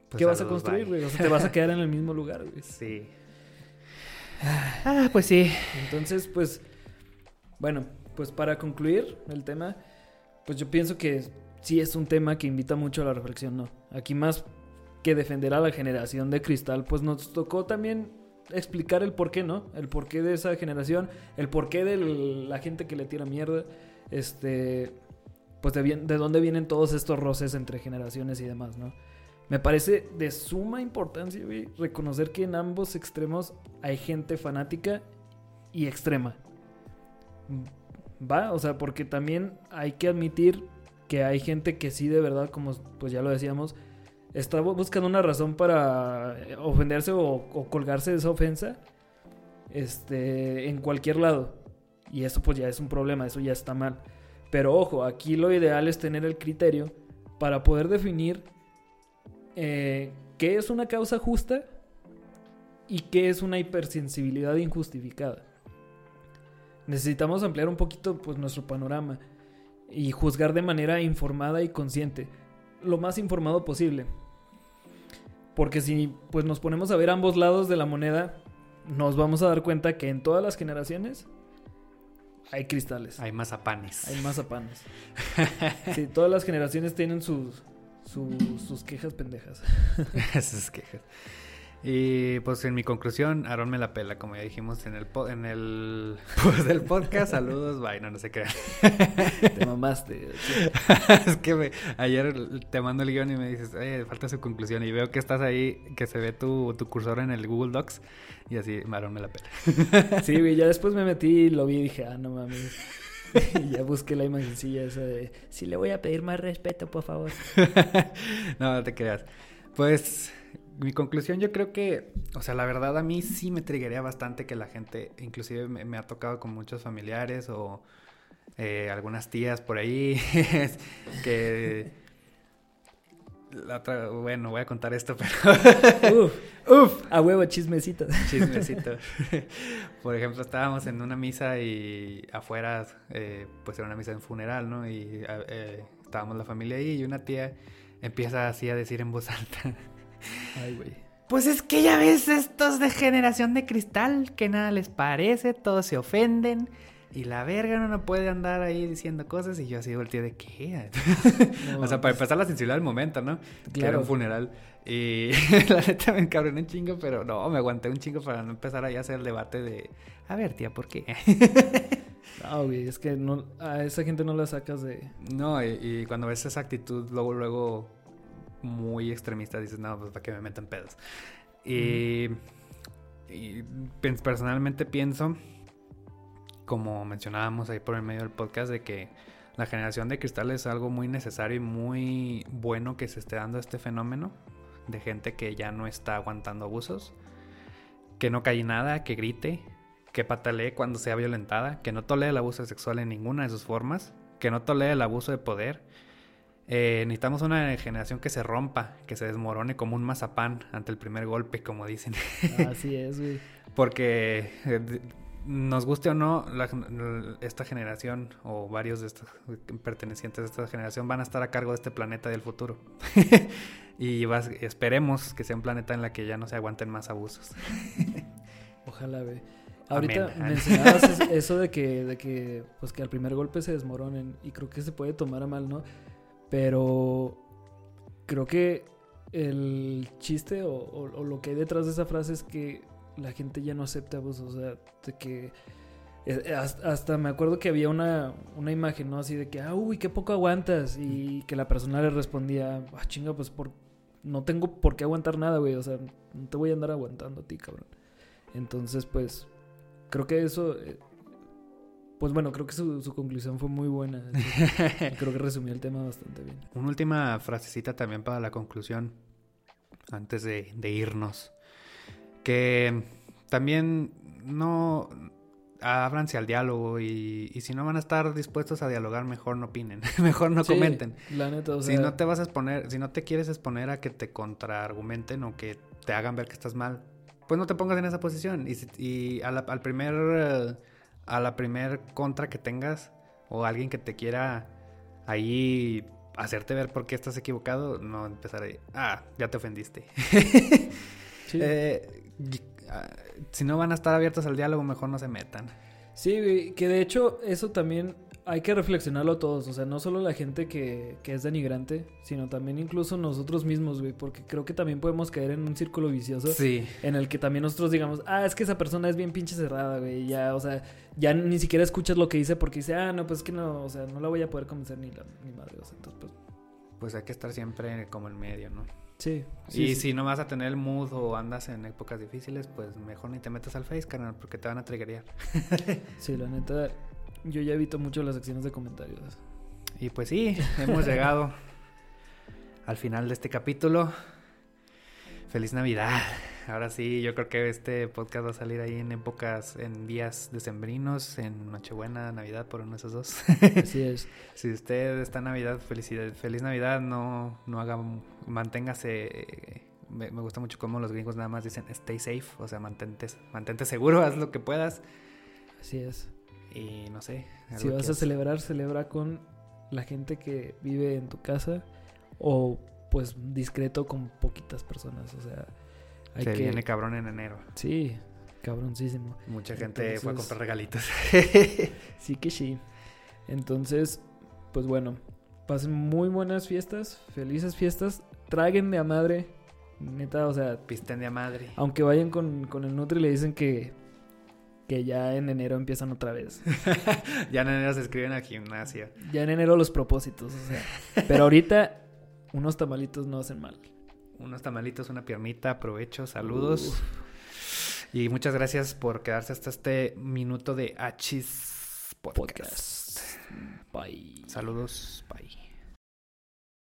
pues ¿qué vas a construir, güey? O sea, te vas a [LAUGHS] quedar en el mismo lugar, güey. Sí. Ah, pues sí. Entonces, pues, bueno, pues para concluir el tema, pues yo pienso que sí es un tema que invita mucho a la reflexión, ¿no? Aquí más que defender a la generación de cristal, pues nos tocó también explicar el porqué, ¿no? El porqué de esa generación, el porqué de la gente que le tira mierda, este, pues de, de dónde vienen todos estos roces entre generaciones y demás, ¿no? Me parece de suma importancia, reconocer que en ambos extremos hay gente fanática y extrema. ¿Va? O sea, porque también hay que admitir que hay gente que sí de verdad, como pues ya lo decíamos, está buscando una razón para ofenderse o, colgarse de esa ofensa este, en cualquier lado. Y eso pues ya es un problema, eso ya está mal. Pero ojo, aquí lo ideal es tener el criterio para poder definir eh, qué es una causa justa y qué es una hipersensibilidad injustificada. Necesitamos ampliar un poquito pues, nuestro panorama y juzgar de manera informada y consciente, lo más informado posible. Porque si pues, nos ponemos a ver ambos lados de la moneda, nos vamos a dar cuenta que en todas las generaciones hay cristales. Hay mazapanes. Hay mazapanes. [LAUGHS] sí, todas las generaciones tienen sus, sus quejas pendejas. [LAUGHS] sus quejas. Y pues en mi conclusión, Aaron me la pela, como ya dijimos en el en el [LAUGHS] pues, del podcast. Saludos, bye, no, no se crean. Te mamaste. [LAUGHS] es que ayer te mando el guion y me dices, oye, falta su conclusión. Y veo que estás ahí, que se ve tu, tu cursor en el Google Docs. Y así, Aaron me la pela. sí, ya después me metí y lo vi y dije, ah, no mames. [LAUGHS] ya busqué la imagencilla esa de si le voy a pedir más respeto, por favor. [LAUGHS] no, no te creas. Pues mi conclusión yo creo que, o sea, la verdad a mí sí me triguería bastante que la gente, inclusive me, ha tocado con muchos familiares o eh, algunas tías por ahí, [LAUGHS] que la otra, bueno, voy a contar esto, [LAUGHS] pero. uf, uf, a huevo, chismecito. Chismecito. [LAUGHS] Por ejemplo, estábamos en una misa y afuera, eh, pues era una misa en funeral, ¿no? Y eh, estábamos la familia ahí y una tía empieza así a decir en voz alta. [LAUGHS] Ay, güey. Pues es que ya ves estos de generación de cristal, que nada les parece, todos se ofenden. Y la verga no, no puede andar ahí diciendo cosas. Y yo así volteé de qué. [LAUGHS] o sea, para empezar la sensibilidad del momento, ¿no? Claro. Que era un funeral. Y [LAUGHS] la neta me encabroné un chingo, pero no, me aguanté un chingo para no empezar ahí a hacer el debate de, a ver, tía, ¿por qué? no, [LAUGHS] güey, es que no, a esa gente no la sacas de... No, y, cuando ves esa actitud, luego, luego, muy extremista, dices, no, pues para que me metan pedos. Y, y personalmente pienso como mencionábamos ahí por el medio del podcast, de que la generación de cristal es algo muy necesario y muy bueno que se esté dando este fenómeno de gente que ya no está aguantando abusos, que no cae nada, que grite, que patalee cuando sea violentada, que no tolere el abuso sexual en ninguna de sus formas, que no tolere el abuso de poder. Eh, necesitamos una generación que se rompa, que se desmorone como un mazapán ante el primer golpe, como dicen. Así es, güey. [LAUGHS] Porque eh, nos guste o no, esta generación o varios de estos pertenecientes de esta generación van a estar a cargo de este planeta del futuro. [LAUGHS] y esperemos que sea un planeta en la que ya no se aguanten más abusos. [LAUGHS] Ojalá, ve. Ahorita [LAUGHS] mencionabas eso de que, de que, pues que al primer golpe se desmoronen y creo que se puede tomar a mal, ¿no? Pero creo que el chiste o lo que hay detrás de esa frase es que la gente ya no acepta abusos, o sea, de que eh, eh, hasta, me acuerdo que había una, una imagen, ¿no? Así de que, ah, uy, qué poco aguantas. Y que la persona le respondía, ah, chinga, pues por, no tengo por qué aguantar nada, güey. O sea, no te voy a andar aguantando a ti, cabrón. Entonces, pues, creo que eso, eh, pues bueno, creo que su, su conclusión fue muy buena. [LAUGHS] creo que resumió el tema bastante bien. Una última frasecita también para la conclusión, antes de, de irnos que también no ábranse al diálogo y, si no van a estar dispuestos a dialogar, mejor no opinen, [LAUGHS] mejor no comenten. La neta, o sea... Si no te vas a exponer, si no te quieres exponer a que te contraargumenten o que te hagan ver que estás mal, pues no te pongas en esa posición. Y, y a la, al primer, a la primer contra que tengas o alguien que te quiera ahí hacerte ver por qué estás equivocado, no empezar ahí, ah, ya te ofendiste. [LAUGHS] Sí. Eh, si no van a estar abiertos al diálogo, mejor no se metan. Sí, que de hecho eso también hay que reflexionarlo todos, o sea, no solo la gente que, que es denigrante, sino también incluso nosotros mismos, güey, porque creo que también podemos caer en un círculo vicioso Sí. en el que también nosotros digamos, ah, es que esa persona es bien pinche cerrada, güey, ya, o sea, ya ni siquiera escuchas lo que dice porque dice, ah, no, pues es que no, o sea, no la voy a poder convencer ni la ni madre, o sea, entonces, pues, Pues hay que estar siempre como en medio, ¿no? Sí. y sí, si no vas a tener el mood o andas en épocas difíciles, pues mejor ni te metas al Face, carnal, porque te van a triggerear. [LAUGHS] Sí, la neta, yo ya evito mucho las secciones de comentarios. Y pues sí, hemos llegado [LAUGHS] al final de este capítulo. Feliz Navidad. Ahora sí, yo creo que este podcast va a salir ahí en épocas, en días decembrinos, en Nochebuena, Navidad, por uno de esos dos. [LAUGHS] Así es. si usted está en Navidad, felicidad, feliz Navidad, no, no haga, manténgase. Me, gusta mucho cómo los gringos nada más dicen stay safe, o sea, mantente, mantente seguro, [LAUGHS] haz lo que puedas. Así es. Y no sé. Si vas a celebrar, celebra con la gente que vive en tu casa o pues discreto con poquitas personas, o sea, hay Se que viene cabrón en enero. Sí, cabroncísimo. Mucha gente fue a comprar regalitos. [LAUGHS] Sí que sí. Entonces, pues bueno, pasen muy buenas fiestas, felices fiestas, traguen de a madre, neta, o sea, Pisten de a madre. aunque vayan con, con el Nutri le dicen que que ya en enero empiezan otra vez. [LAUGHS] ya en enero se escriben al gimnasio. Ya en enero los propósitos, o sea. Pero ahorita unos tamalitos no hacen mal. Unos tamalitos, una piernita, aprovecho, saludos. Y muchas gracias por quedarse hasta este minuto de Hachis Podcast. Podcast. Bye. Saludos, bye.